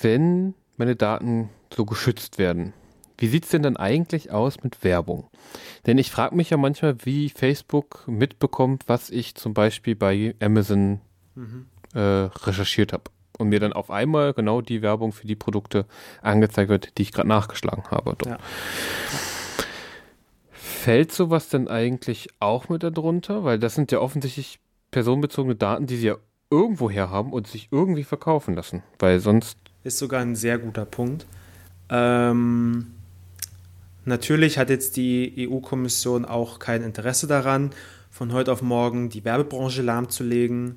wenn meine Daten so geschützt werden, wie sieht es denn dann eigentlich aus mit Werbung? Denn ich frage mich ja manchmal, wie Facebook mitbekommt, was ich zum Beispiel bei Amazon Mhm. äh, recherchiert habe. Und mir dann auf einmal genau die Werbung für die Produkte angezeigt wird, die ich gerade nachgeschlagen habe. Ja. Fällt sowas denn eigentlich auch mit darunter? Weil das sind ja offensichtlich personenbezogene Daten, die sie ja irgendwo her haben und sich irgendwie verkaufen lassen. Weil sonst. Ist sogar ein sehr guter Punkt. Ähm, natürlich hat jetzt die EU-Kommission auch kein Interesse daran, von heute auf morgen die Werbebranche lahmzulegen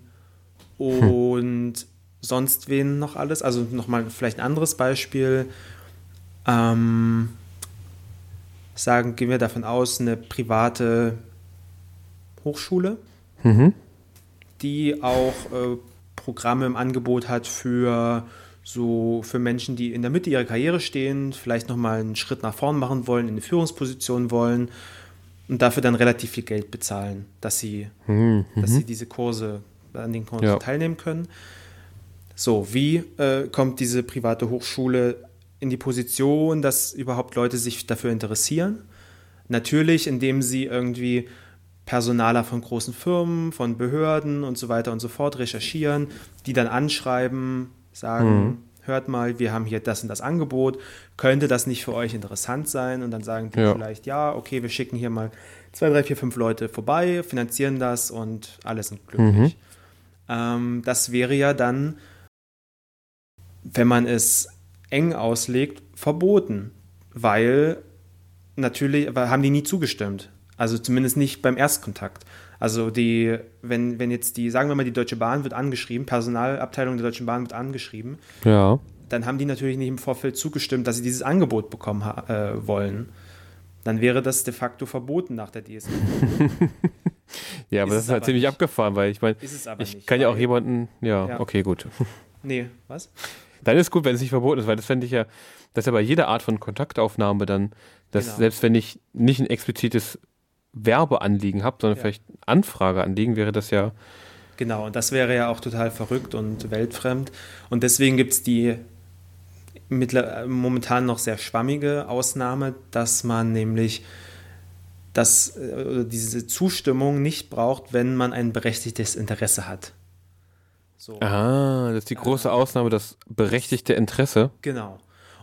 und hm. sonst wen noch alles. Also nochmal vielleicht ein anderes Beispiel. Ähm, sagen, gehen wir davon aus, eine private Hochschule, mhm. Die auch äh, Programme im Angebot hat für so für Menschen, die in der Mitte ihrer Karriere stehen, vielleicht nochmal einen Schritt nach vorn machen wollen, in eine Führungsposition wollen und dafür dann relativ viel Geld bezahlen, dass sie, mhm. dass sie diese Kurse, an den Kursen ja. teilnehmen können. So, wie äh, kommt diese private Hochschule in die Position, dass überhaupt Leute sich dafür interessieren. Natürlich, indem sie irgendwie Personaler von großen Firmen, von Behörden und so weiter und so fort recherchieren, die dann anschreiben, sagen, mhm. hört mal, wir haben hier das und das Angebot, könnte das nicht für euch interessant sein? Und dann sagen die ja. vielleicht, ja, okay, wir schicken hier mal zwei, drei, vier, fünf Leute vorbei, finanzieren das und alle sind glücklich. Mhm. Ähm, das wäre ja dann, wenn man es eng auslegt, verboten, weil natürlich weil haben die nie zugestimmt. Also zumindest nicht beim Erstkontakt. Also die, wenn, wenn jetzt die, sagen wir mal, die Deutsche Bahn wird angeschrieben, Personalabteilung der Deutschen Bahn wird angeschrieben, ja. dann haben die natürlich nicht im Vorfeld zugestimmt, dass sie dieses Angebot bekommen äh, wollen. Dann wäre das de facto verboten nach der DSG. ja, aber ist das ist halt ziemlich nicht. abgefahren, weil ich meine, ich nicht, kann ja auch jemanden, ja, ja, okay, gut. Nee, was? Dann ist gut, wenn es nicht verboten ist, weil das fände ich ja, dass ja bei jeder Art von Kontaktaufnahme dann, dass genau. selbst wenn ich nicht ein explizites Werbeanliegen habe, sondern ja. vielleicht Anfrageanliegen, wäre das ja. Genau, und das wäre ja auch total verrückt und weltfremd. Und deswegen gibt es die momentan noch sehr schwammige Ausnahme, dass man nämlich dass äh, diese Zustimmung nicht braucht, wenn man ein berechtigtes Interesse hat. So. Ah, das ist die große äh, Ausnahme, das berechtigte Interesse. Genau.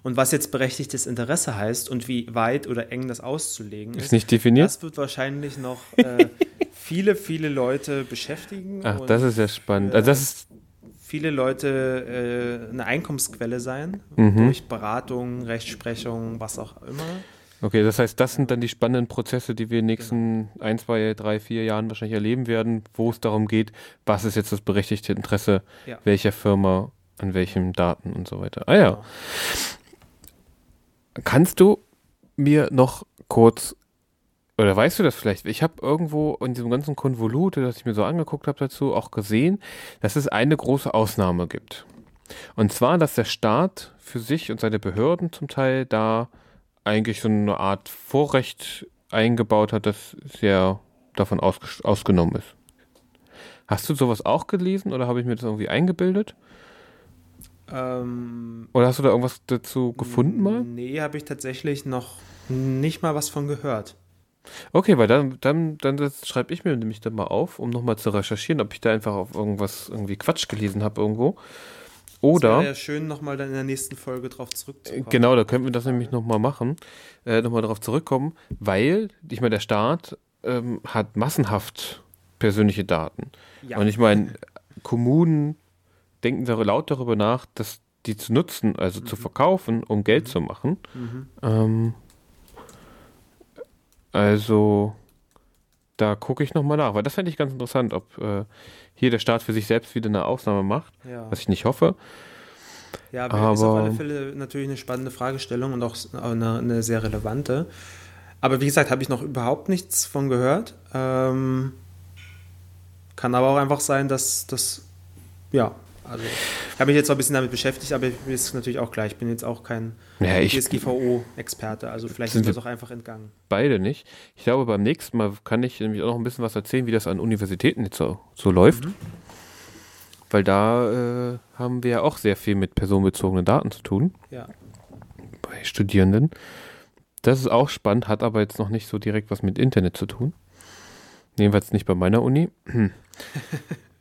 Und was jetzt berechtigtes Interesse heißt und wie weit oder eng das auszulegen ist, ist nicht definiert. Das wird wahrscheinlich noch äh, viele, viele Leute beschäftigen. Ach, das ist ja spannend. also das ist viele Leute äh, eine Einkommensquelle sein mhm. durch Beratung, Rechtsprechung, was auch immer. Okay, das heißt, das sind dann die spannenden Prozesse, die wir in den nächsten genau. ein, zwei, drei, vier Jahren wahrscheinlich erleben werden, wo es darum geht, was ist jetzt das berechtigte Interesse ja. welcher Firma an welchen Daten und so weiter. Ah ja. Genau. Kannst du mir noch kurz, oder weißt du das vielleicht? Ich habe irgendwo in diesem ganzen Konvolut, das ich mir so angeguckt habe dazu, auch gesehen, dass es eine große Ausnahme gibt. Und zwar, dass der Staat für sich und seine Behörden zum Teil da eigentlich so eine Art Vorrecht eingebaut hat, das sehr davon ausge ausgenommen ist. Hast du sowas auch gelesen oder habe ich mir das irgendwie eingebildet? Ähm, oder hast du da irgendwas dazu gefunden mal? Nee, habe ich tatsächlich noch nicht mal was von gehört. Okay, weil dann, dann, dann schreibe ich mir nämlich dann mal auf, um nochmal zu recherchieren, ob ich da einfach auf irgendwas irgendwie Quatsch gelesen habe irgendwo. Oder. Es wäre ja schön, nochmal dann in der nächsten Folge drauf zurückzukommen. Genau, da könnten wir das nämlich nochmal machen, äh, nochmal darauf zurückkommen, weil, ich meine, der Staat ähm, hat massenhaft persönliche Daten. Ja. Und ich meine, Kommunen denken da laut darüber nach, dass die zu nutzen, also mhm. zu verkaufen, um Geld mhm. zu machen. Mhm. Ähm, also da gucke ich nochmal nach, weil das fände ich ganz interessant, ob äh, hier der Staat für sich selbst wieder eine Ausnahme macht, ja. was ich nicht hoffe. Ja, aber, aber ist auf alle Fälle natürlich eine spannende Fragestellung und auch eine, eine sehr relevante. Aber wie gesagt, habe ich noch überhaupt nichts von gehört. Ähm, kann aber auch einfach sein, dass das, ja, also ich habe mich jetzt auch ein bisschen damit beschäftigt, aber ich ist natürlich auch klar, ich bin jetzt auch kein ja, DSGVO-Experte, also vielleicht sind wir das auch einfach entgangen. Beide nicht. Ich glaube, beim nächsten Mal kann ich nämlich auch noch ein bisschen was erzählen, wie das an Universitäten jetzt so, so läuft. Mhm. Weil da äh, haben wir ja auch sehr viel mit personenbezogenen Daten zu tun. Ja. Bei Studierenden. Das ist auch spannend, hat aber jetzt noch nicht so direkt was mit Internet zu tun. Jedenfalls nicht bei meiner Uni.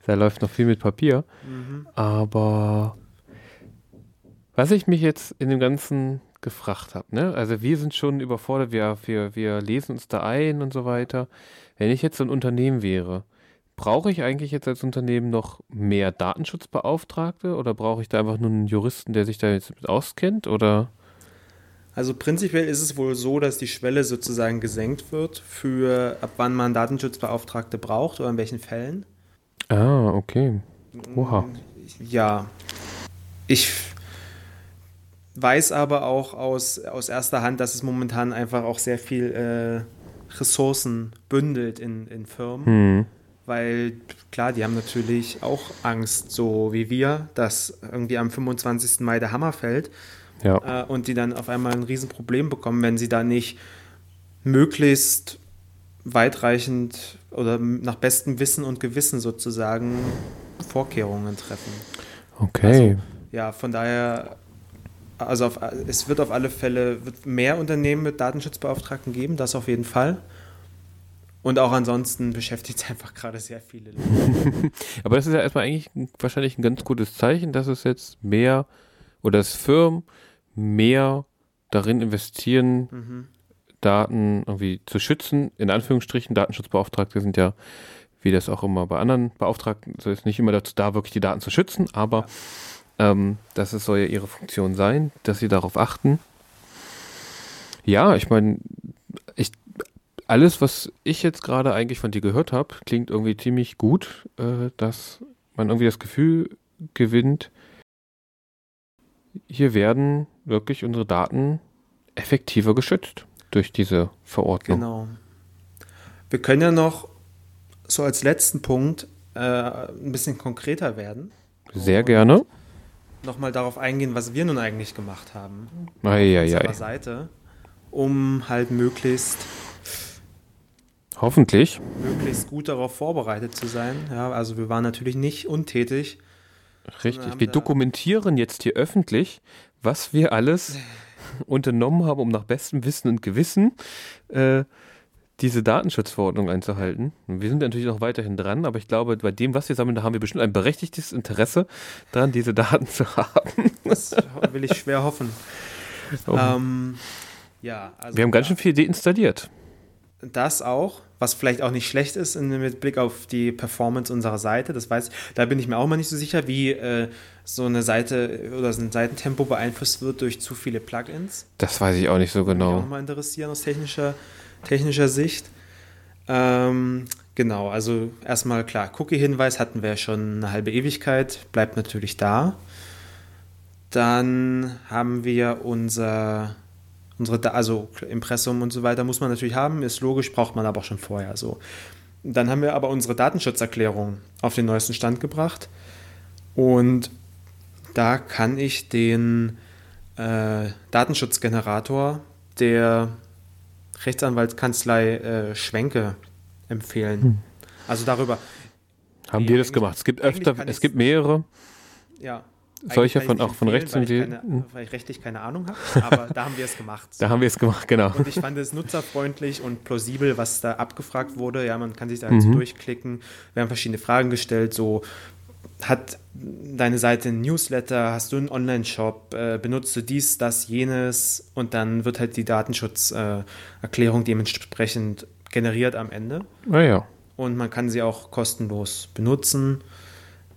Da läuft noch viel mit Papier. Mhm. Aber was ich mich jetzt in dem ganzen gefragt habe, ne? Also wir sind schon überfordert, wir, wir, wir lesen uns da ein und so weiter. Wenn ich jetzt so ein Unternehmen wäre, brauche ich eigentlich jetzt als Unternehmen noch mehr Datenschutzbeauftragte oder brauche ich da einfach nur einen Juristen, der sich da jetzt mit auskennt oder? Also prinzipiell ist es wohl so, dass die Schwelle sozusagen gesenkt wird für ab wann man Datenschutzbeauftragte braucht oder in welchen Fällen. Ah, okay. Oha. Ja. Ich weiß aber auch aus, aus erster Hand, dass es momentan einfach auch sehr viel äh, Ressourcen bündelt in, in Firmen. Hm. Weil klar, die haben natürlich auch Angst, so wie wir, dass irgendwie am 25. Mai der Hammer fällt Ja. äh, und die dann auf einmal ein Riesenproblem bekommen, wenn sie da nicht möglichst weitreichend oder nach bestem Wissen und Gewissen sozusagen Vorkehrungen treffen. Okay. Ja, von daher, also auf, es wird auf alle Fälle mehr Unternehmen mit Datenschutzbeauftragten geben, das auf jeden Fall. Und auch ansonsten beschäftigt es einfach gerade sehr viele Leute. Aber das ist ja erstmal eigentlich ein- wahrscheinlich ein ganz gutes Zeichen, dass es jetzt mehr oder dass Firmen mehr darin investieren, Mhm. Daten irgendwie zu schützen. In Anführungsstrichen, Datenschutzbeauftragte sind ja, wie das auch immer bei anderen Beauftragten, so ist nicht immer dazu da, wirklich die Daten zu schützen, aber ähm, das ist, soll ja ihre Funktion sein, dass sie darauf achten. Ja, ich meine, ich, alles, was ich jetzt gerade eigentlich von dir gehört habe, klingt irgendwie ziemlich gut, äh, dass man irgendwie das Gefühl gewinnt, hier werden wirklich unsere Daten effektiver geschützt durch diese Verordnung. Genau. Wir können ja noch so als letzten Punkt äh, ein bisschen konkreter werden. Sehr gerne. Nochmal darauf eingehen, was wir nun eigentlich gemacht haben. unserer Eieiei. Seite, um halt möglichst, Hoffentlich. möglichst gut darauf vorbereitet zu sein. Ja, also wir waren natürlich nicht untätig. Richtig. Wir dokumentieren jetzt hier öffentlich, was wir alles unternommen haben, um nach bestem Wissen und Gewissen äh, diese Datenschutzverordnung einzuhalten. Wir sind natürlich noch weiterhin dran, aber ich glaube, bei dem, was wir sammeln, da haben wir bestimmt ein berechtigtes Interesse daran, diese Daten zu haben. Das will ich schwer hoffen. Ähm, ja, also wir haben ganz schön viel deinstalliert. Das auch, was vielleicht auch nicht schlecht ist in, mit Blick auf die Performance unserer Seite. Das weiß ich, da bin ich mir auch mal nicht so sicher, wie äh, so eine Seite oder so ein Seitentempo beeinflusst wird durch zu viele Plugins. Das weiß ich auch nicht so Würde mich auch genau. nochmal interessieren aus technischer, technischer Sicht. Ähm, genau, also erstmal klar, Cookie-Hinweis hatten wir ja schon eine halbe Ewigkeit, bleibt natürlich da. Dann haben wir unser, unsere, also Impressum und so weiter muss man natürlich haben, ist logisch, braucht man aber auch schon vorher so. Dann haben wir aber unsere Datenschutzerklärung auf den neuesten Stand gebracht und da kann ich den äh, Datenschutzgenerator der Rechtsanwaltskanzlei äh, Schwenke empfehlen. Hm. Also darüber, Haben wir das gemacht? Es gibt öfter, es gibt mehrere. ja. Solche eigentlich von- kann ich auch von empfehlen, weil ich, Rechtsanwälten. keine, weil ich rechtlich keine Ahnung habe, aber da haben wir es gemacht. Da haben wir es gemacht, genau. Und ich fand es nutzerfreundlich und plausibel, was da abgefragt wurde. Ja, man kann sich da Mhm. jetzt durchklicken. Wir haben verschiedene Fragen gestellt, so hat deine Seite einen Newsletter, hast du einen Online-Shop, äh, benutzt du dies, das, jenes und dann wird halt die Datenschutzerklärung äh, dementsprechend generiert am Ende Naja, und man kann sie auch kostenlos benutzen.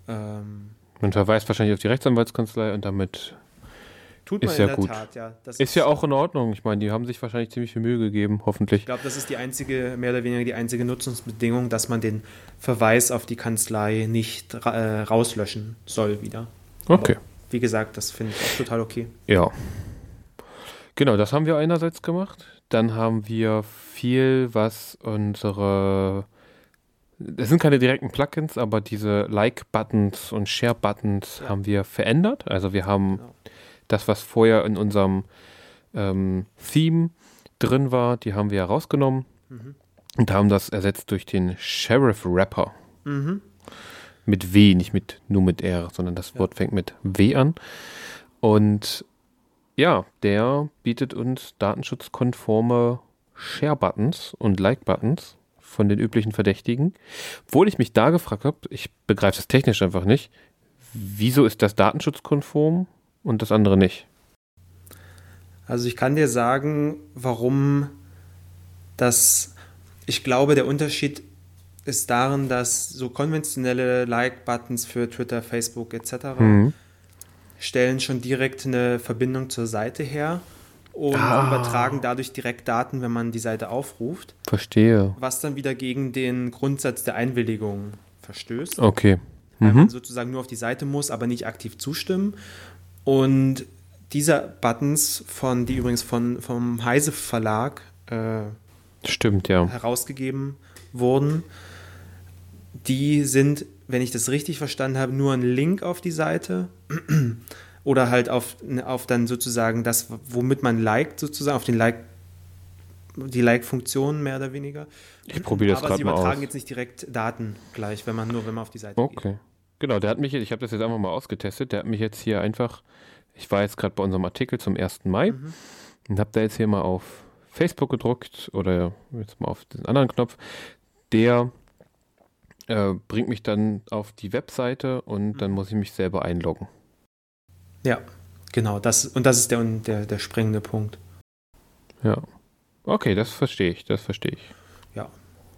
Ähm, man verweist wahrscheinlich auf die Rechtsanwaltskanzlei und damit tut Ist ja gut. Tat, ja. Das ist ja auch in Ordnung. Ich meine, die haben sich wahrscheinlich ziemlich viel Mühe gegeben, hoffentlich. Ich glaube, das ist die einzige, mehr oder weniger die einzige Nutzungsbedingung, dass man den Verweis auf die Kanzlei nicht äh, rauslöschen soll wieder. Okay. Wie gesagt, das finde ich auch total okay. Ja. Genau, das haben wir einerseits gemacht. Dann haben wir viel, was unsere. Es sind keine direkten Plugins, aber diese Like-Buttons und Share-Buttons Ja. haben wir verändert. Also wir haben Genau. das, was vorher in unserem ähm, Theme drin war, die haben wir rausgenommen Mhm. und haben das ersetzt durch den Sheriff Rapper. Mhm. mit W, nicht mit nur mit R, sondern das Ja. Wort fängt mit W an. Und ja, der bietet uns datenschutzkonforme Share-Buttons und Like-Buttons von den üblichen Verdächtigen. Obwohl ich mich da gefragt habe, ich begreife das technisch einfach nicht, wieso ist das datenschutzkonform und das andere nicht? Also ich kann dir sagen, warum das, ich glaube, der Unterschied ist darin, dass so konventionelle Like-Buttons für Twitter, Facebook etc. Mhm. stellen schon direkt eine Verbindung zur Seite her und ah. übertragen dadurch direkt Daten, wenn man die Seite aufruft. Verstehe. Was dann wieder gegen den Grundsatz der Einwilligung verstößt. Okay. Mhm. Weil man sozusagen nur auf die Seite muss, aber nicht aktiv zustimmen. Und diese Buttons, von, die übrigens von, vom Heise Verlag äh, Stimmt, ja. herausgegeben wurden, die sind, wenn ich das richtig verstanden habe, nur ein Link auf die Seite oder halt auf, auf dann sozusagen das, womit man liked, sozusagen, auf den Like, die Like-Funktion mehr oder weniger. Ich probiere das gerade mal aus. Aber sie übertragen jetzt nicht direkt Daten gleich, wenn man nur, wenn man auf die Seite okay. geht. Okay. Genau, der hat mich, ich habe das jetzt einfach mal ausgetestet, der hat mich jetzt hier einfach, ich war jetzt gerade bei unserem Artikel zum 1. Mai mhm. und habe da jetzt hier mal auf Facebook gedruckt oder jetzt mal auf den anderen Knopf. Der äh, bringt mich dann auf die Webseite und mhm. dann muss ich mich selber einloggen. Ja, genau. Das, und das ist der, der, der springende Punkt. Ja. Okay, das verstehe ich, das verstehe ich. Ja.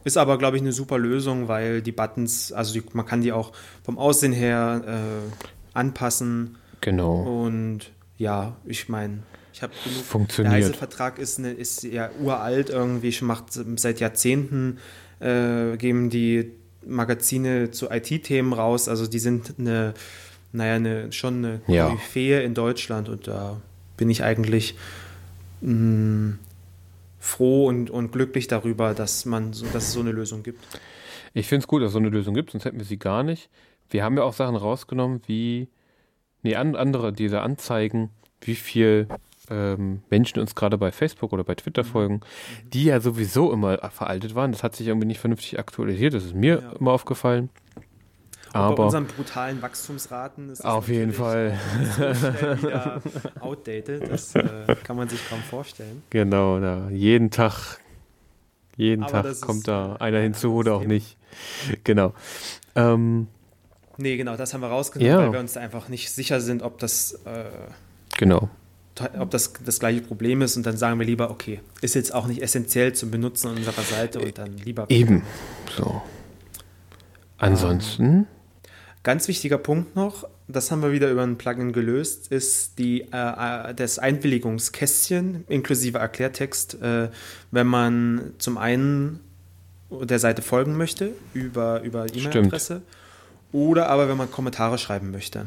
Ist aber, glaube ich, eine super Lösung, weil die Buttons, also die, man kann die auch vom Aussehen her äh, anpassen. Genau. Und ja, ich meine, ich habe genug. Funktioniert. Der Heise-Vertrag ist, eine, ist ja uralt irgendwie, schon macht seit Jahrzehnten, äh, geben die Magazine zu IT-Themen raus. Also die sind eine, naja, eine, schon eine ja. Koryphäe in Deutschland und da bin ich eigentlich mh, mm, froh und, und glücklich darüber, dass man so, dass es so eine Lösung gibt. Ich finde es gut, dass es so eine Lösung gibt, sonst hätten wir sie gar nicht. Wir haben ja auch Sachen rausgenommen, wie nee, an, andere, diese Anzeigen, wie viel ähm, Menschen uns gerade bei Facebook oder bei Twitter mhm. folgen, die ja sowieso immer veraltet waren. Das hat sich irgendwie nicht vernünftig aktualisiert. Das ist mir ja. immer aufgefallen. Aber bei unseren brutalen Wachstumsraten ist auf jeden Fall wieder outdated. Das äh, kann man sich kaum vorstellen. Genau, da jeden Tag, jeden Aber Tag kommt da einer hinzu oder auch nicht. Genau. Ähm, nee, genau, das haben wir rausgenommen, ja. weil wir uns einfach nicht sicher sind, ob das äh, genau ob das das gleiche Problem ist und dann sagen wir lieber, okay, ist jetzt auch nicht essentiell zum Benutzen unserer Seite und dann lieber. Eben. So. Ansonsten. Ganz wichtiger Punkt noch, das haben wir wieder über ein Plugin gelöst, ist die, äh, äh, das Einwilligungskästchen inklusive Erklärtext, äh, wenn man zum einen der Seite folgen möchte über, über E-Mail-Adresse oder aber wenn man Kommentare schreiben möchte.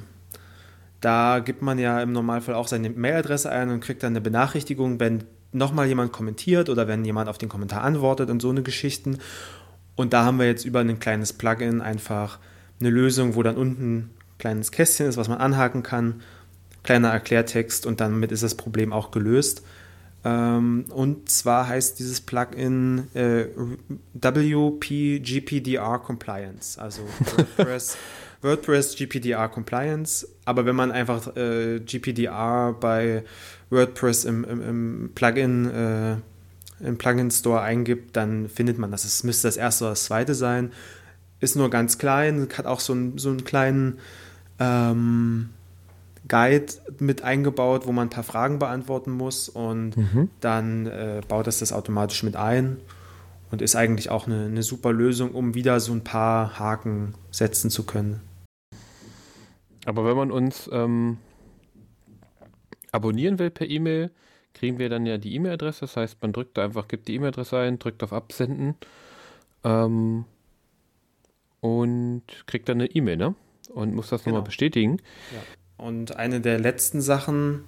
Da gibt man ja im Normalfall auch seine Mailadresse ein und kriegt dann eine Benachrichtigung, wenn nochmal jemand kommentiert oder wenn jemand auf den Kommentar antwortet und so eine Geschichten. Und da haben wir jetzt über ein kleines Plugin einfach eine Lösung, wo dann unten ein kleines Kästchen ist, was man anhaken kann, kleiner Erklärtext und damit ist das Problem auch gelöst. Ähm, und zwar heißt dieses Plugin äh, WPGPDR Compliance, also WordPress WordPress GPDR Compliance, aber wenn man einfach äh, GPDR bei WordPress im, im, im Plugin äh, im Plugin Store eingibt, dann findet man das. Es müsste das erste oder das zweite sein. Ist nur ganz klein, hat auch so, ein, so einen kleinen ähm, Guide mit eingebaut, wo man ein paar Fragen beantworten muss und mhm. dann äh, baut es das automatisch mit ein und ist eigentlich auch eine, eine super Lösung, um wieder so ein paar Haken setzen zu können. Aber wenn man uns ähm, abonnieren will per E-Mail, kriegen wir dann ja die E-Mail-Adresse. Das heißt, man drückt da einfach, gibt die E-Mail-Adresse ein, drückt auf Absenden ähm, und kriegt dann eine E-Mail, ne? Und muss das genau. nochmal bestätigen. Ja. Und eine der letzten Sachen,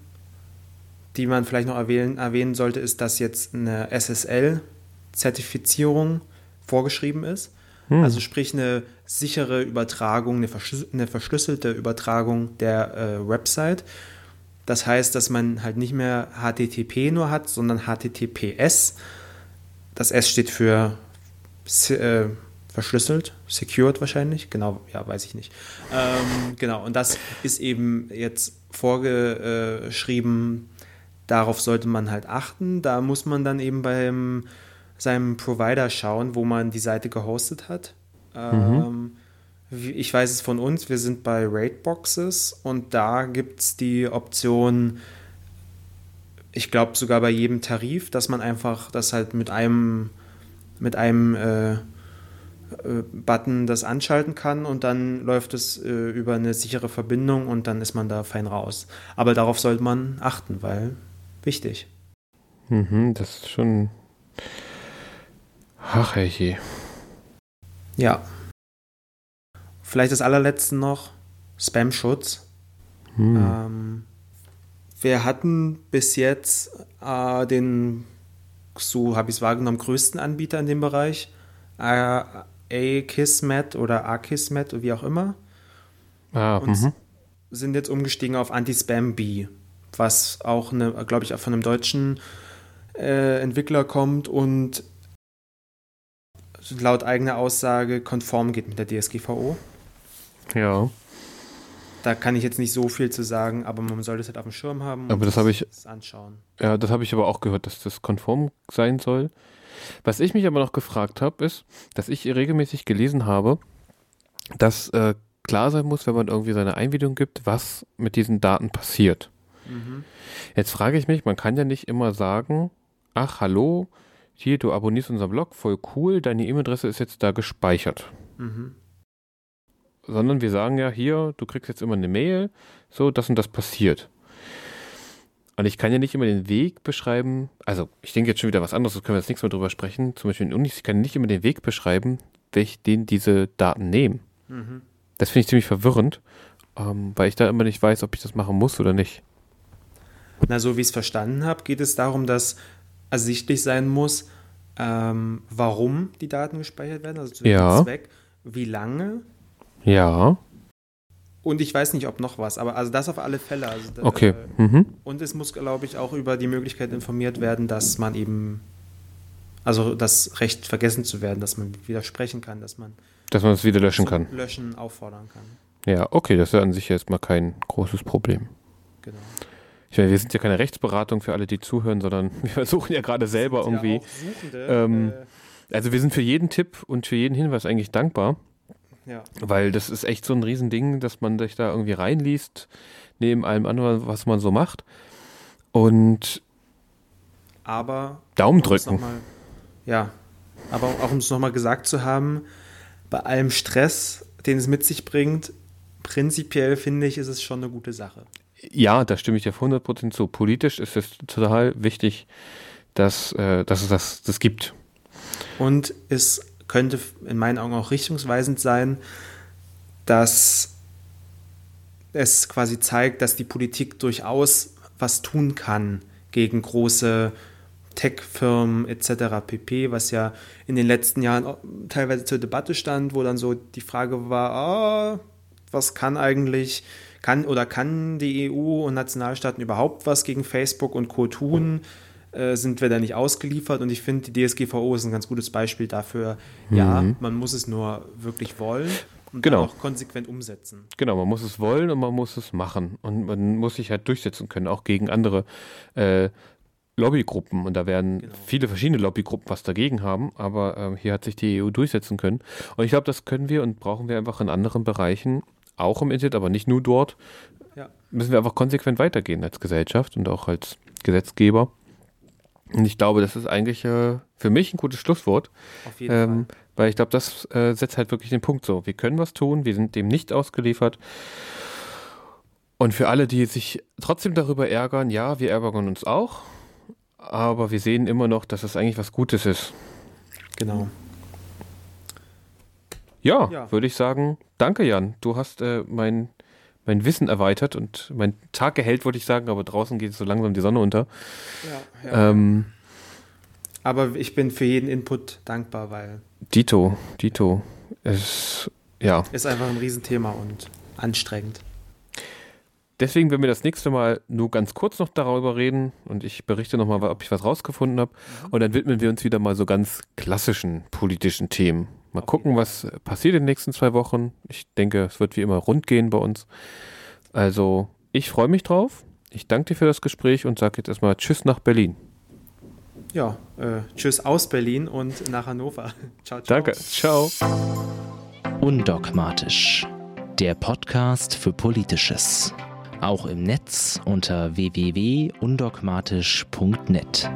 die man vielleicht noch erwähnen, erwähnen sollte, ist, dass jetzt eine SSL-Zertifizierung vorgeschrieben ist. Hm. Also sprich eine sichere Übertragung, eine, verschlüs eine verschlüsselte Übertragung der äh, Website. Das heißt, dass man halt nicht mehr HTTP nur hat, sondern HTTPS. Das S steht für äh, verschlüsselt, secured wahrscheinlich. Genau, ja, weiß ich nicht. Ähm, genau, und das ist eben jetzt vorgeschrieben. Darauf sollte man halt achten. Da muss man dann eben beim seinem Provider schauen, wo man die Seite gehostet hat. Mhm. Ähm, ich weiß es von uns, wir sind bei Raidboxes und da gibt es die Option, ich glaube sogar bei jedem Tarif, dass man einfach das halt mit einem, mit einem äh, Button das anschalten kann und dann läuft es äh, über eine sichere Verbindung und dann ist man da fein raus. Aber darauf sollte man achten, weil wichtig. Mhm, das ist schon. Ach, je. Ja. Vielleicht das allerletzte noch: Spam-Schutz. Hm. Ähm, wir hatten bis jetzt äh, den, so habe ich es wahrgenommen, größten Anbieter in dem Bereich. A-Kismet oder A-Kismet, wie auch immer. Ah, und -hmm. sind jetzt umgestiegen auf Anti-Spam-B, was auch, glaube ich, auch von einem deutschen äh, Entwickler kommt und laut eigener Aussage konform geht mit der DSGVO. Ja. Da kann ich jetzt nicht so viel zu sagen, aber man sollte es halt auf dem Schirm haben aber das habe ich anschauen. Ja, das habe ich aber auch gehört, dass das konform sein soll. Was ich mich aber noch gefragt habe, ist, dass ich regelmäßig gelesen habe, dass äh, klar sein muss, wenn man irgendwie seine Einwilligung gibt, was mit diesen Daten passiert. Mhm. Jetzt frage ich mich, man kann ja nicht immer sagen, ach hallo, hier, du abonnierst unseren Blog, voll cool, deine E-Mail-Adresse ist jetzt da gespeichert. Mhm sondern wir sagen ja hier, du kriegst jetzt immer eine Mail, so, das und das passiert. Und ich kann ja nicht immer den Weg beschreiben, also ich denke jetzt schon wieder was anderes, das können wir jetzt nichts mehr drüber sprechen, zum Beispiel in Unis, ich kann nicht immer den Weg beschreiben, welch den diese Daten nehmen. Mhm. Das finde ich ziemlich verwirrend, ähm, weil ich da immer nicht weiß, ob ich das machen muss oder nicht. Na, so wie ich es verstanden habe, geht es darum, dass ersichtlich sein muss, ähm, warum die Daten gespeichert werden, also zu welchem ja. Zweck, wie lange ja. Und ich weiß nicht, ob noch was, aber also das auf alle Fälle. Also, okay. Äh, mhm. Und es muss, glaube ich, auch über die Möglichkeit informiert werden, dass man eben, also das Recht vergessen zu werden, dass man widersprechen kann, dass man. Dass man es wieder löschen kann. Löschen auffordern kann. Ja, okay, das ist ja an sich erstmal kein großes Problem. Genau. Ich meine, wir sind ja keine Rechtsberatung für alle, die zuhören, sondern wir versuchen ja gerade selber irgendwie. Ja Suchende, ähm, äh, also wir sind für jeden Tipp und für jeden Hinweis eigentlich dankbar. Ja. Weil das ist echt so ein Riesending, dass man sich da irgendwie reinliest, neben allem anderen, was man so macht. Und aber Daumen drücken. Mal, ja, aber auch um es nochmal gesagt zu haben, bei allem Stress, den es mit sich bringt, prinzipiell finde ich, ist es schon eine gute Sache. Ja, da stimme ich dir 100% zu. Politisch ist es total wichtig, dass, äh, dass es das, das gibt. Und es könnte in meinen Augen auch richtungsweisend sein, dass es quasi zeigt, dass die Politik durchaus was tun kann gegen große Tech-Firmen etc. pp., was ja in den letzten Jahren teilweise zur Debatte stand, wo dann so die Frage war, oh, was kann eigentlich, kann oder kann die EU und Nationalstaaten überhaupt was gegen Facebook und Co. tun? Äh, sind wir da nicht ausgeliefert. Und ich finde, die DSGVO ist ein ganz gutes Beispiel dafür. Mhm. Ja, man muss es nur wirklich wollen und genau. auch konsequent umsetzen. Genau, man muss es wollen und man muss es machen. Und man muss sich halt durchsetzen können, auch gegen andere äh, Lobbygruppen. Und da werden genau. viele verschiedene Lobbygruppen was dagegen haben, aber äh, hier hat sich die EU durchsetzen können. Und ich glaube, das können wir und brauchen wir einfach in anderen Bereichen, auch im Internet, aber nicht nur dort. Ja. Müssen wir einfach konsequent weitergehen als Gesellschaft und auch als Gesetzgeber. Und ich glaube, das ist eigentlich äh, für mich ein gutes Schlusswort. Auf jeden ähm, Fall. Weil ich glaube, das äh, setzt halt wirklich den Punkt so. Wir können was tun, wir sind dem nicht ausgeliefert. Und für alle, die sich trotzdem darüber ärgern, ja, wir ärgern uns auch. Aber wir sehen immer noch, dass es eigentlich was Gutes ist. Genau. Ja, ja. würde ich sagen, danke Jan. Du hast äh, mein mein Wissen erweitert und mein Tag gehält, wollte ich sagen, aber draußen geht so langsam die Sonne unter. Ja, ja. Ähm, aber ich bin für jeden Input dankbar, weil. Dito, Dito. Es, ja. Ist einfach ein Riesenthema und anstrengend. Deswegen werden wir das nächste Mal nur ganz kurz noch darüber reden und ich berichte nochmal, ob ich was rausgefunden habe. Mhm. Und dann widmen wir uns wieder mal so ganz klassischen politischen Themen. Mal gucken, was passiert in den nächsten zwei Wochen. Ich denke, es wird wie immer rund gehen bei uns. Also, ich freue mich drauf. Ich danke dir für das Gespräch und sage jetzt erstmal Tschüss nach Berlin. Ja, äh, Tschüss aus Berlin und nach Hannover. ciao, ciao. Danke. Ciao. Undogmatisch. Der Podcast für Politisches. Auch im Netz unter www.undogmatisch.net.